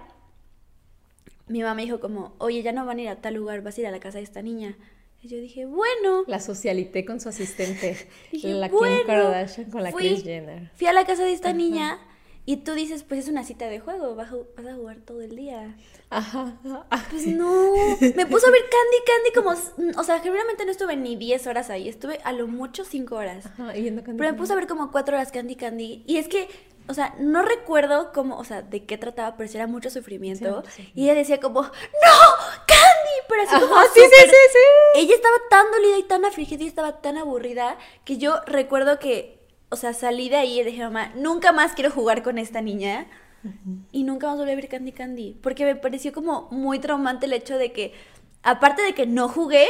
mi mamá me dijo como, oye, ya no van a ir a tal lugar, vas a ir a la casa de esta niña. Y yo dije, bueno. La socialité con su asistente. dije, la Kim Kardashian con la Kris Jenner. Fui a la casa de esta niña y tú dices, pues es una cita de juego, vas a, vas a jugar todo el día. Ajá. Pues no. Me puso a ver Candy Candy como. O sea, generalmente no estuve ni 10 horas ahí. Estuve a lo mucho 5 horas. Ajá, viendo Candy Pero me puse a ver como 4 horas Candy Candy. Y es que o sea, no recuerdo cómo, o sea, de qué trataba, pero era mucho sufrimiento. Y ella decía como, ¡No! ¡Candy! Pero así como. sí, sí, sí, sí. Ella estaba tan dolida y tan afligida y estaba tan aburrida que yo recuerdo que, o sea, salí de ahí y dije, mamá, nunca más quiero jugar con esta niña. Y nunca más volví a ver Candy Candy. Porque me pareció como muy traumante el hecho de que, aparte de que no jugué,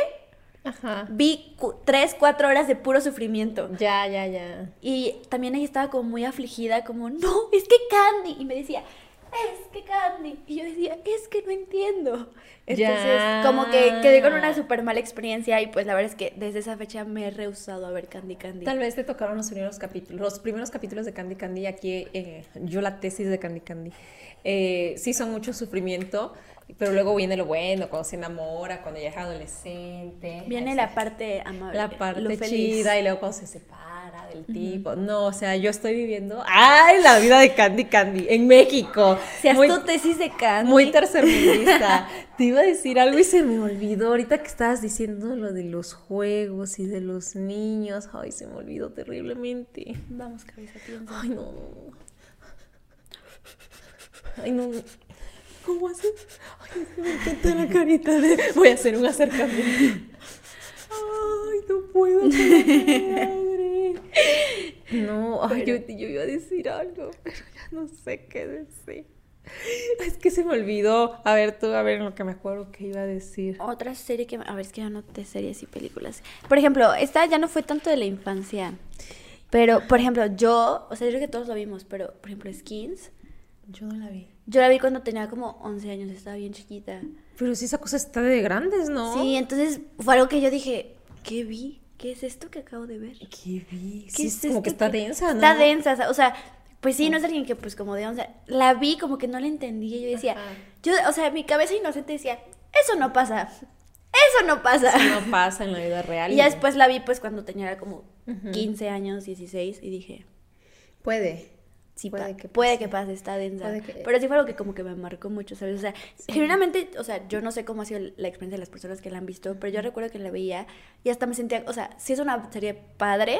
Ajá. Vi tres, cuatro horas de puro sufrimiento. Ya, ya, ya. Y también ella estaba como muy afligida, como, no, es que Candy. Y me decía, es que Candy. Y yo decía, es que no entiendo. Entonces, como que quedé con una súper mala experiencia y pues la verdad es que desde esa fecha me he rehusado a ver Candy Candy. Tal vez te tocaron los primeros capítulos, los primeros capítulos de Candy Candy. Aquí eh, yo la tesis de Candy Candy. Eh, sí son mucho sufrimiento, pero luego viene lo bueno, cuando se enamora, cuando ya es adolescente. Viene la parte amable. La parte chida y luego cuando se separa del tipo. No, o sea, yo estoy viviendo, ¡ay! La vida de Candy Candy en México. Si muy, tu tesis de Candy. Muy tercermundista. Te iba a decir algo y se me olvidó. Ahorita que estabas diciendo lo de los juegos y de los niños. Ay, se me olvidó terriblemente. Vamos, cabeza, piensa. Ay, no. Ay, no. ¿Cómo haces? Ay, me encanta la carita de. Voy a hacer un acercamiento. Ay, no puedo. No, ay, yo, yo iba a decir algo, pero ya no sé qué decir. Es que se me olvidó. A ver, tú, a ver, en lo que me acuerdo que iba a decir. Otra serie que. A ver, es que ya no te series y películas. Por ejemplo, esta ya no fue tanto de la infancia. Pero, por ejemplo, yo. O sea, yo creo que todos lo vimos, pero, por ejemplo, Skins. Yo no la vi. Yo la vi cuando tenía como 11 años, estaba bien chiquita. Pero si esa cosa está de grandes, ¿no? Sí, entonces fue algo que yo dije, ¿qué vi? ¿Qué es esto que acabo de ver? ¿Qué vi? ¿Qué sí, es como esto que está que- densa, ¿no? Está densa, o sea, pues sí, no es alguien que pues como de 11, la vi como que no la entendía, yo decía, Ajá. yo, o sea, mi cabeza inocente decía, eso no pasa, eso no pasa. Eso no pasa en la vida real. Y ya después la vi pues cuando tenía como 15 años, 16 y dije, Puede. Sí, Puede que puede pase. que pase, está densa. Puede que- Pero sí fue algo que como que me marcó mucho, ¿sabes? O sea, generalmente, o sea, yo no sé cómo ha sido la experiencia de las personas que la han visto, pero yo recuerdo que la veía y hasta me sentía, o sea, sí es una serie padre,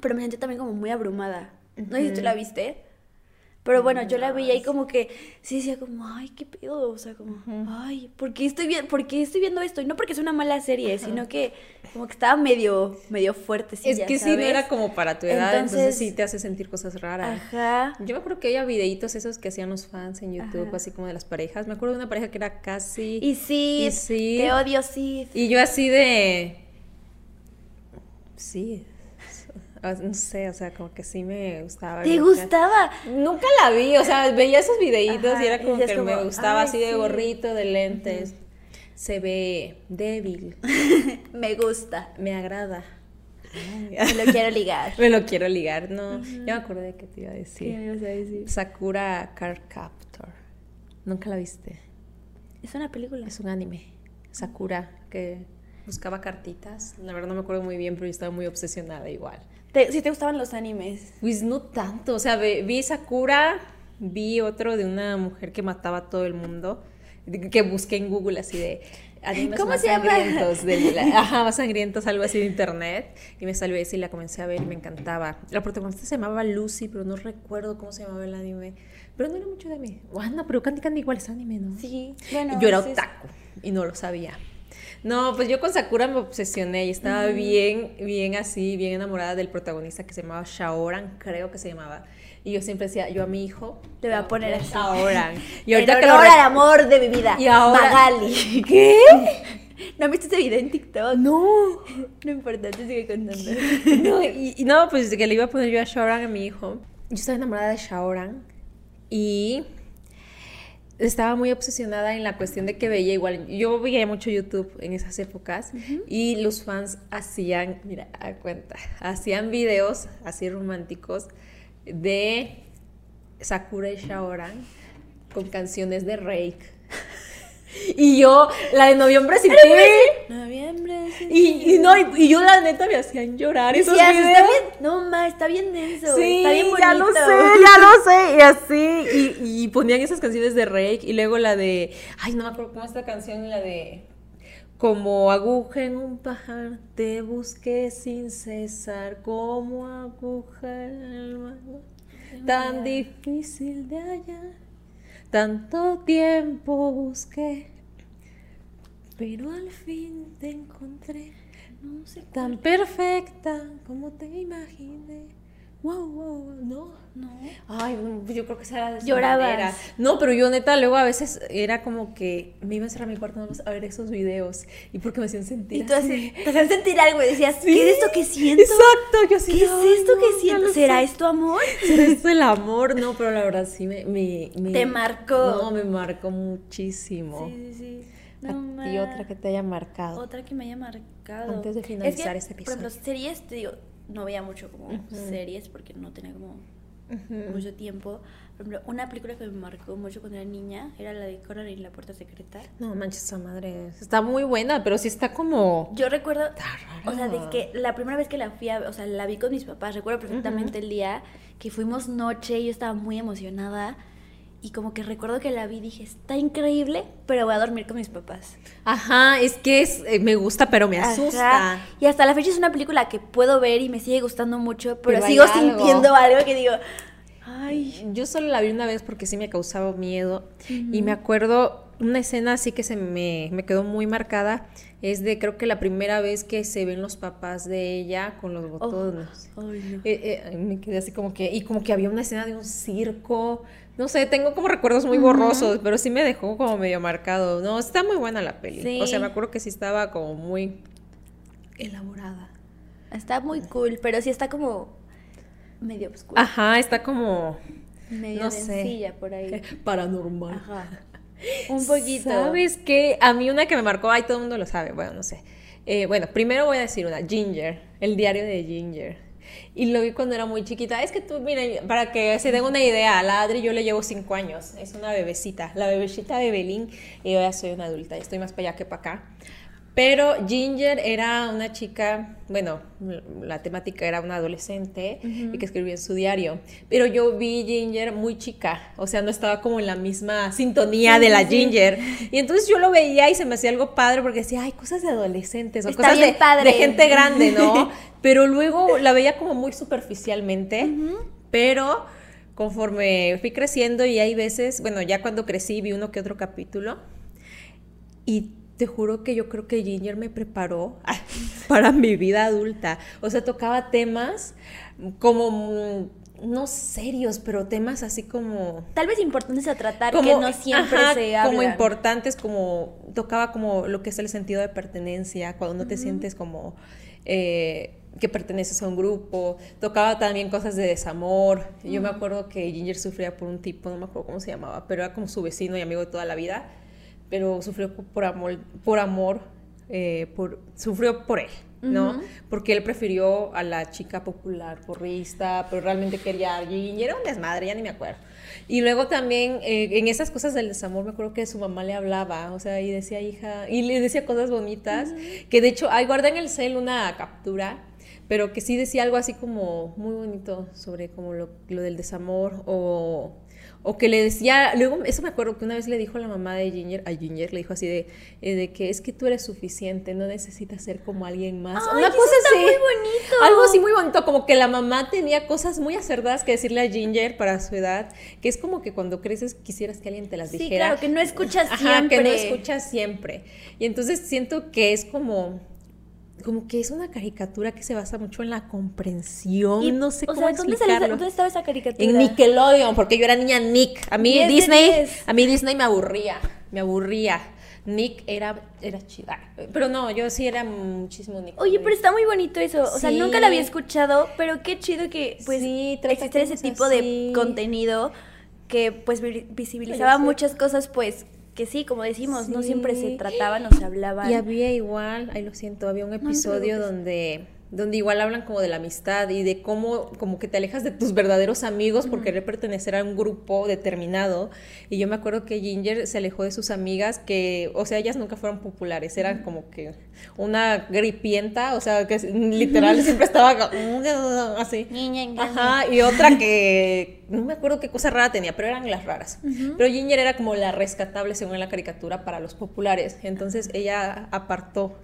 pero me sentía también como muy abrumada. No sé si tú la viste. Pero bueno, yo la veía y como que sí decía como, ay, qué pedo, o sea, como, ay, ¿por qué estoy viendo, por qué estoy viendo esto? Y no porque es una mala serie, sino que como que estaba medio, medio fuerte, Es que sí, no era como para tu edad, entonces, Entonces- sí te hace sentir cosas raras. Ajá. Yo me acuerdo que había videitos esos que hacían los fans en YouTube, Ajá. así como de las parejas. Me acuerdo de una pareja que era casi... Y sí, Y sí. te odio, sí. Y yo así de... Sí. O- No sé, o sea, como que sí me gustaba. ¿Te Yo- gustaba? Nunca la vi, o sea, veía esos videitos Ajá, y era como que me gustaba "Ay, así de sí". gorrito, de lentes. se ve débil. me gusta. Me agrada. me lo quiero ligar. me lo quiero ligar, no. Ya me acordé de qué te iba a decir. ¿Qué me ibas a decir? Sakura Card Captor. ¿Nunca la viste? Es una película. Es un anime. Sakura, que buscaba cartitas. La verdad no me acuerdo muy bien, pero yo estaba muy obsesionada igual. ¿Te, ¿Sí te gustaban los animes? Pues no tanto. O sea, vi Sakura, vi otro de una mujer que mataba a todo el mundo, que busqué en Google así de animes ¿Cómo más se llama? sangrientos, de, ajá, más sangrientos, algo así de internet, y me salió ese y la comencé a ver y me encantaba. La protagonista se llamaba Lucy, pero no recuerdo cómo se llamaba el anime, pero no era mucho de mí. Bueno, pero Candy Candy igual es anime, ¿no? Sí, bueno. Yo era sí otaku y no lo sabía. No, pues yo con Sakura me obsesioné y estaba bien, bien así, bien enamorada del protagonista que se llamaba Shaoran, creo que se llamaba. Y yo siempre decía, yo a mi hijo Te voy a poner así. Shaoran. Y ahorita que lo al amor de mi vida. Y ahora- Magali. ¿Qué? ¿No has visto ese video en TikTok? No. No importa, te sigue contando. No, y, y no, pues que le iba a poner yo a Shaoran a mi hijo. Yo estaba enamorada de Shaoran y estaba muy obsesionada en la cuestión de que veía igual. Yo veía mucho YouTube en esas épocas y los fans hacían, mira, a cuenta, hacían videos así románticos de Sakura y Shaoran con canciones de Rake. Y yo, la de noviembre sin ti. Noviembre. sí. Y, y no, y, y yo la neta me hacían llorar esos está videos. bien, no ma, está bien denso. Sí, está bien bonito. ya lo sé, ya lo sé. Y así, y, y ponían esas canciones de Rake y luego la de, ay, no me acuerdo cómo es esta canción, la de, como aguja en un pajar, te busqué sin cesar, como aguja en el mar, tan difícil de hallar, tanto tiempo busqué, pero al fin te encontré. No sé. Tan perfecta como te imaginé. Wow, wow, no. No. Ay, pues yo creo que esa era de Llorabas. manera. No, pero yo neta luego a veces era como que me iba a cerrar mi cuarto nada más a ver esos videos y porque me hacían sentir Y tú así, te hacían sentir algo y decías, Sí. ¿qué es esto que siento? Exacto, yo así. ¿Qué es esto no, que siento? ¿Será sé. esto amor? ¿Será esto el amor? No, pero la verdad sí me... me, me- Te marcó. No, me marcó muchísimo. Sí, sí, sí. No, ma. otra que te haya marcado. Otra que me haya marcado. Antes de finalizar Es que, este Por ejemplo, episodio. series, te digo, no veía mucho como series porque no tenía como mucho tiempo. Por ejemplo, una película que me marcó mucho cuando era niña era la de Coraline y la puerta secreta. No manches, esa madre. Está muy buena, pero sí está como. Yo recuerdo, Está raro. o sea, de que la primera vez que la fui a, o sea, la vi con mis papás, recuerdo perfectamente el día que fuimos noche y yo estaba muy emocionada y como que recuerdo que la vi y dije, está increíble, pero voy a dormir con mis papás. Ajá, es que es, eh, me gusta, pero me asusta. Ajá. Y hasta la fecha es una película que puedo ver y me sigue gustando mucho, pero, Pero sigo algo. sintiendo algo que digo, ay, Yo solo la vi una vez porque sí me causaba miedo. Y me acuerdo una escena así que se me, me quedó muy marcada. Es de creo que la primera vez que se ven los papás de ella con los botones. ay, no. Eh, eh, me quedé así como que, y como que había una escena de un circo, no sé, tengo como recuerdos muy borrosos, pero sí me dejó como medio marcado. No, está muy buena la peli. Sí. O sea, me acuerdo que sí estaba como muy elaborada. Está muy cool, pero sí está como medio oscura, Ajá, está como medio no sé. densilla por ahí. paranormal. Ajá. Un poquito. ¿Sabes qué? A mí una que me marcó, ay, todo el mundo lo sabe, bueno, no sé. Eh, bueno, primero voy a decir una, Ginger, el diario de Ginger. Y lo vi cuando era muy chiquita. Es que tú, miren, para que se den una idea, a la Adri yo le llevo cinco años. Es una bebecita. La bebecita de Belín. Y yo ya soy una adulta. Estoy más para allá que para acá. Pero Ginger era una chica, bueno, la temática era una adolescente y que escribía en su diario. Pero yo vi Ginger muy chica, o sea, no estaba como en la misma sintonía Sí, de la sí. Ginger. Y entonces yo lo veía y se me hacía algo padre porque decía, ay, cosas de adolescentes o Está cosas de, padre. de gente grande, ¿no? Pero luego la veía como muy superficialmente, pero conforme fui creciendo y hay veces, bueno, ya cuando crecí vi uno que otro capítulo y te juro que yo creo que Ginger me preparó para mi vida adulta. O sea, tocaba temas como, mm, no serios, pero temas así como... Tal vez importantes a tratar como que no siempre ajá, se hablan. Como importantes, como tocaba como lo que es el sentido de pertenencia, cuando no te sientes como... eh, que perteneces a un grupo, tocaba también cosas de desamor. Yo me acuerdo que Ginger sufría por un tipo, no me acuerdo cómo se llamaba, pero era como su vecino y amigo de toda la vida pero sufrió por amor, por amor, eh, por, sufrió por él, ¿no? Porque él prefirió a la chica popular, porrista, pero realmente quería a alguien y era un desmadre, ya ni me acuerdo. Y luego también eh, en esas cosas del desamor me acuerdo que su mamá le hablaba, o sea, y decía hija, y le decía cosas bonitas, que de hecho, ahí guardé en el cel una captura, pero que sí decía algo así como muy bonito sobre como lo, lo del desamor o o que le decía, luego, eso me acuerdo que una vez le dijo a la mamá de Ginger, a Ginger le dijo así de, eh, de que es que tú eres suficiente, no necesitas ser como alguien más. Ay, Una cosa así. muy bonito. Algo así muy bonito, como que la mamá tenía cosas muy acertadas que decirle a Ginger para su edad, que es como que cuando creces quisieras que alguien te las dijera. Sí, claro, que no escuchas siempre. que no escuchas siempre. Y entonces siento que es como como que es una caricatura que se basa mucho en la comprensión. Y, no sé cómo sea, ¿dónde, ¿dónde, estaba esa caricatura? En Nickelodeon, porque yo era niña Nick. A mí Disney, a mí Disney me aburría, me aburría. Nick era, era chida. Pero no, yo sí era muchísimo Nick. Oye, pero está muy bonito eso. O sea, nunca la había escuchado, pero qué chido que pues sí, ese tipo de contenido que pues visibilizaba muchas cosas pues que sí, como decimos, no siempre se trataban o se hablaban. Y había igual, ahí lo siento, había un episodio donde donde igual hablan como de la amistad y de cómo como que te alejas de tus verdaderos amigos por querer pertenecer a un grupo determinado. Y yo me acuerdo que Ginger se alejó de sus amigas que, o sea, ellas nunca fueron populares, eran como que una gripienta, o sea, que literal siempre estaba así. Ajá, y otra que no me acuerdo qué cosa rara tenía, pero eran las raras. Pero Ginger era como la rescatable según la caricatura para los populares. Entonces ella apartó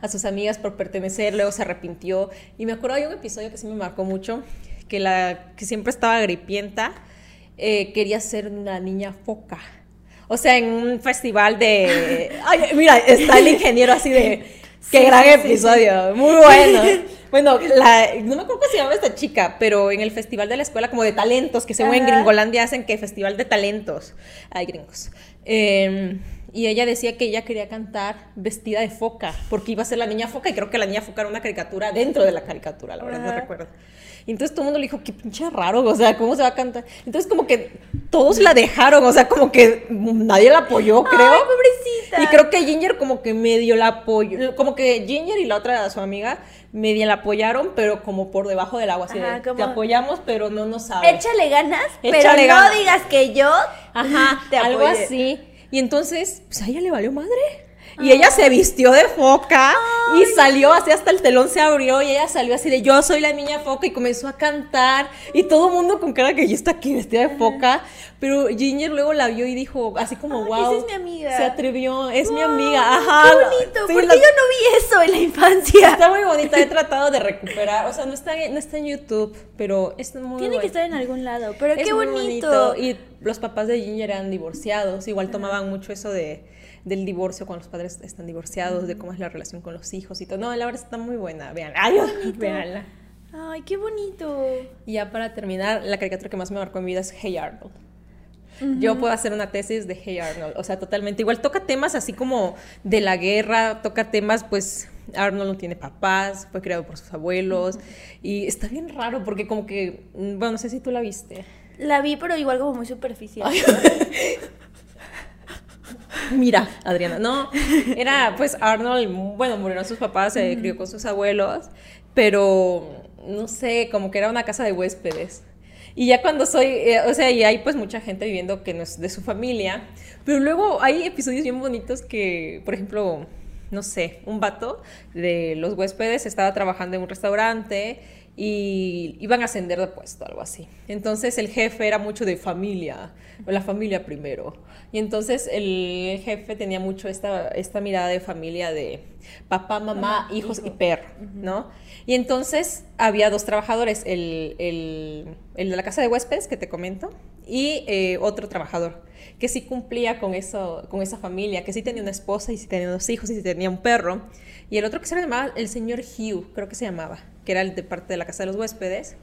a sus amigas por pertenecer, luego se arrepintió. Y me acuerdo, hay un episodio que sí me marcó mucho, que, la, que siempre estaba gripienta, eh, quería ser una niña foca. O sea, en un festival de... Ay, mira, está el ingeniero así de... Qué gran episodio, muy bueno. Bueno, la, no me acuerdo cómo se llama esta chica, pero en el festival de la escuela como de talentos, que se en Gringolandia hacen que festival de talentos. Ay, gringos. Eh, y ella decía que ella quería cantar vestida de foca, porque iba a ser la niña foca, y creo que la niña foca era una caricatura dentro de la caricatura, la verdad, no recuerdo. Y entonces todo el mundo le dijo, qué pinche raro, o sea, ¿cómo se va a cantar? Entonces como que todos la dejaron, o sea, como que nadie la apoyó, creo. Ay, pobrecita. Y creo que Ginger como que medio la apoyó, como que Ginger y la otra, su amiga, medio la apoyaron, pero como por debajo del agua, así de, te apoyamos, pero no nos sabes. Échale ganas, pero no digas que yo Ajá, te algo así. Y entonces, pues a ella le valió madre. Y ella se vistió de foca y salió así hasta el telón se abrió y ella salió así de yo soy la niña foca y comenzó a cantar y todo el mundo con cara que yo está aquí vestida de foca. Pero Ginger luego la vio y dijo así como wow. Esa es mi amiga. Se atrevió, es mi amiga. Ajá. Qué bonito, porque yo no vi eso en la infancia. Está muy bonita, he tratado de recuperar. O sea, no está, no está en YouTube, pero es muy Tiene que estar en algún lado, pero qué bonito. Y los papás de Ginger eran divorciados, igual tomaban mucho eso de del divorcio cuando los padres están divorciados, de cómo es la relación con los hijos y todo. No, la verdad está muy buena, vean. Ay, veanla. Ay, qué bonito. Y ya para terminar, la caricatura que más me marcó en mi vida es Hey Arnold. Yo puedo hacer una tesis de Hey Arnold, o sea, totalmente igual. Toca temas así como de la guerra, toca temas, pues, Arnold no tiene papás, fue criado por sus abuelos, y está bien raro porque como que, mm, bueno, no sé si tú la viste. La vi, pero igual como muy superficial. Mira, Adriana, no, era pues Arnold, bueno, murieron sus papás, se crió con sus abuelos, pero no sé, como que era una casa de huéspedes. Y ya cuando soy, eh, o sea, y hay pues mucha gente viviendo que no es de su familia, pero luego hay episodios bien bonitos que, por ejemplo, no sé, un vato de los huéspedes estaba trabajando en un restaurante y iban a ascender de puesto, algo así. Entonces el jefe era mucho de familia, la familia primero. Y entonces el jefe tenía mucho esta, esta mirada de familia de papá, mamá, hijos y perro, ¿no? Y entonces había dos trabajadores, el, el, el, de la casa de huéspedes que te comento y eh, otro trabajador que sí cumplía con, eso, con esa familia, que sí tenía una esposa y sí tenía dos hijos y sí tenía un perro. Y el otro que se llamaba el señor Hugh, creo que se llamaba, que era de parte de la casa de los huéspedes.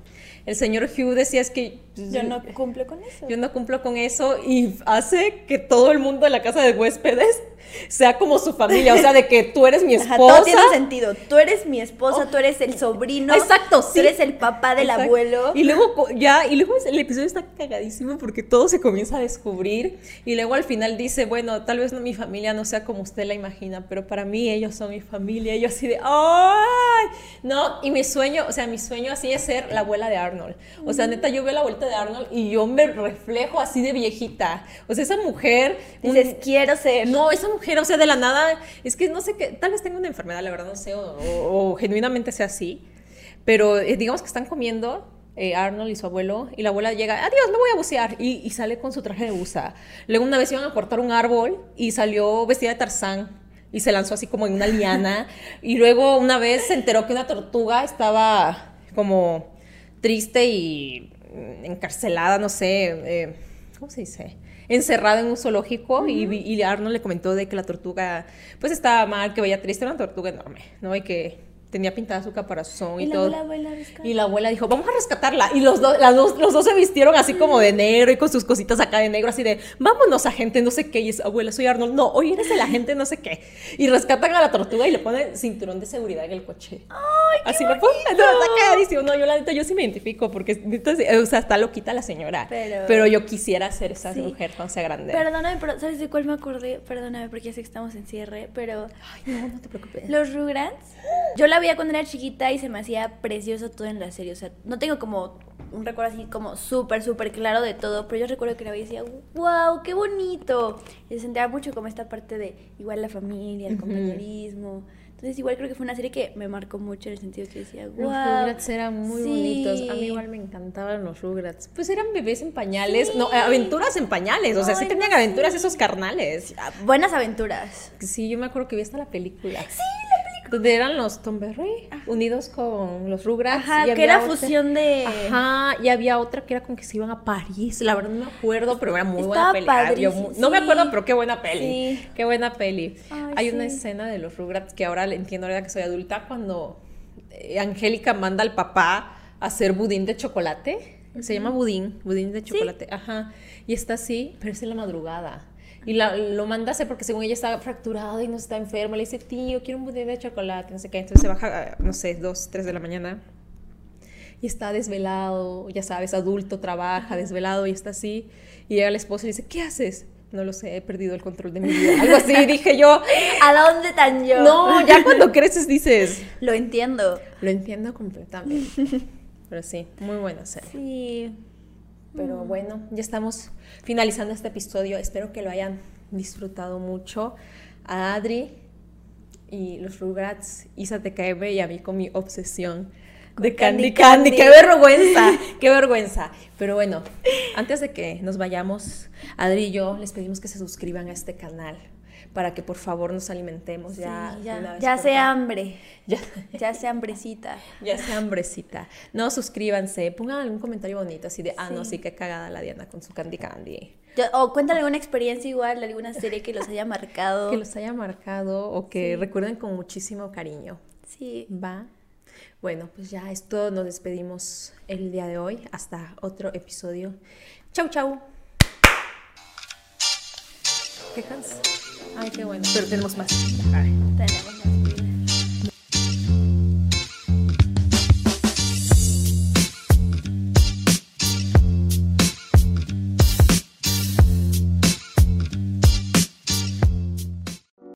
El señor Hugh decía es que yo no cumplo con eso. Yo no cumplo con eso y hace que todo el mundo de la casa de huéspedes sea como su familia, o sea, de que tú eres mi esposa. todo tiene sentido. Tú eres mi esposa, tú eres el sobrino. Exacto, sí. Tú eres el papá del abuelo. Y luego ya, y luego el episodio está cagadísimo porque todo se comienza a descubrir y luego al final dice, bueno, tal vez no, mi familia no sea como usted la imagina, pero para mí ellos son mi familia. Y yo así de, ¡ay! No, y mi sueño, o sea, mi sueño así es ser la abuela de Arnold. O sea, neta, yo veo la vuelta de Arnold y yo me reflejo así de viejita. O sea, esa mujer... Dices, quiero ser. No, esa mujer, o sea, de la nada, es que no sé qué, tal vez tenga una enfermedad, la verdad no sé, o, genuinamente sea así, pero eh, digamos que están comiendo eh, Arnold y su abuelo, y la abuela llega, adiós, me voy a bucear, y, sale con su traje de buza. Luego una vez iban a cortar un árbol y salió vestida de Tarzán y se lanzó así como en una liana, y luego una vez se enteró que una tortuga estaba como triste y encarcelada, no sé, eh, ¿cómo se dice? encerrada en un zoológico y, y, Arnold le comentó de que la tortuga pues estaba mal, que veía triste, era una tortuga enorme, ¿no? Y que tenía pintada su caparazón y, todo. y la abuela dijo, vamos a rescatarla. Y los, dos, los dos se vistieron así como de negro y con sus cositas acá de negro, así de, vámonos, agente, no sé qué. Y es, abuela, soy Arnold. No, hoy eres el agente, no sé qué. Y rescatan a la tortuga y le ponen cinturón de seguridad en el coche. ¡Ay, qué Así lo ponen. No, está No, yo la neta, yo sí me identifico porque, entonces, o sea, está loquita la señora. Pero, yo quisiera ser esa mujer cuando sea grande. Perdóname, pero ¿sabes de cuál me acordé? Perdóname porque ya sé que estamos en cierre, pero... Ay, no, no te preocupes. Los Rugrats. Yo la cuando era chiquita y se me hacía precioso todo en la serie. O sea, no tengo como un recuerdo así como súper, súper claro de todo, pero yo recuerdo que la veía y decía, wow, qué bonito. Y se sentía mucho como esta parte de igual la familia, el compañerismo. Entonces igual creo que fue una serie que me marcó mucho en el sentido que decía, wow. Los Rugrats eran muy bonitos. A mí igual me encantaban los Rugrats. Pues eran bebés en pañales, no, aventuras en pañales. O sea, sí tenían aventuras esos carnales. Buenas aventuras. Sí, yo me acuerdo que vi hasta la película. Sí, la película. Donde eran los Tom Berry unidos con los Rugrats. Ajá, que era fusión de... Ajá, y había otra que era con que se iban a París. La verdad no me acuerdo, pero era muy buena peli. no me acuerdo, pero qué buena peli. Sí. Qué buena peli. Hay una escena de los Rugrats que ahora entiendo ahora que soy adulta, cuando eh, Angélica manda al papá a hacer budín de chocolate. Se llama budín, budín de chocolate. Ajá. Y está así, pero es en la madrugada. Y la, lo manda a hacer porque según ella está fracturada y no está enferma. Le dice, tío, quiero un budín de chocolate, no sé qué. Entonces se baja, no sé, dos, tres de la mañana. Y está desvelado, ya sabes, adulto, trabaja, desvelado y está así. Y llega la esposa y dice, ¿qué haces? no lo sé, he perdido el control de mi vida. Algo así, dije yo. ¿A dónde tan yo? No, ya cuando creces dices. Lo entiendo. Lo entiendo completamente. Pero sí, muy buena serie. Sí. Pero bueno, ya estamos finalizando este episodio. Espero que lo hayan disfrutado mucho. A Adri y los Rugrats, Isa TKM y a mí con mi obsesión de Candy, Candy Qué vergüenza, qué vergüenza. Pero bueno, antes de que nos vayamos, Adri y yo les pedimos que se suscriban a este canal para que por favor nos alimentemos ya. ya, ya sea hambre. Ya, ya sea hambrecita. Ya sea hambrecita. No, suscríbanse, pongan algún comentario bonito así de, ah, no, sí, qué cagada la Diana con su Candy Candy. o cuéntale alguna experiencia igual, alguna serie que los haya marcado. Que los haya marcado o que recuerden con muchísimo cariño. Sí. Va. Bueno, pues ya esto nos despedimos el día de hoy. Hasta otro episodio. Chau, chau. ¿Qué Ay, qué bueno. Pero tenemos más. tenemos más.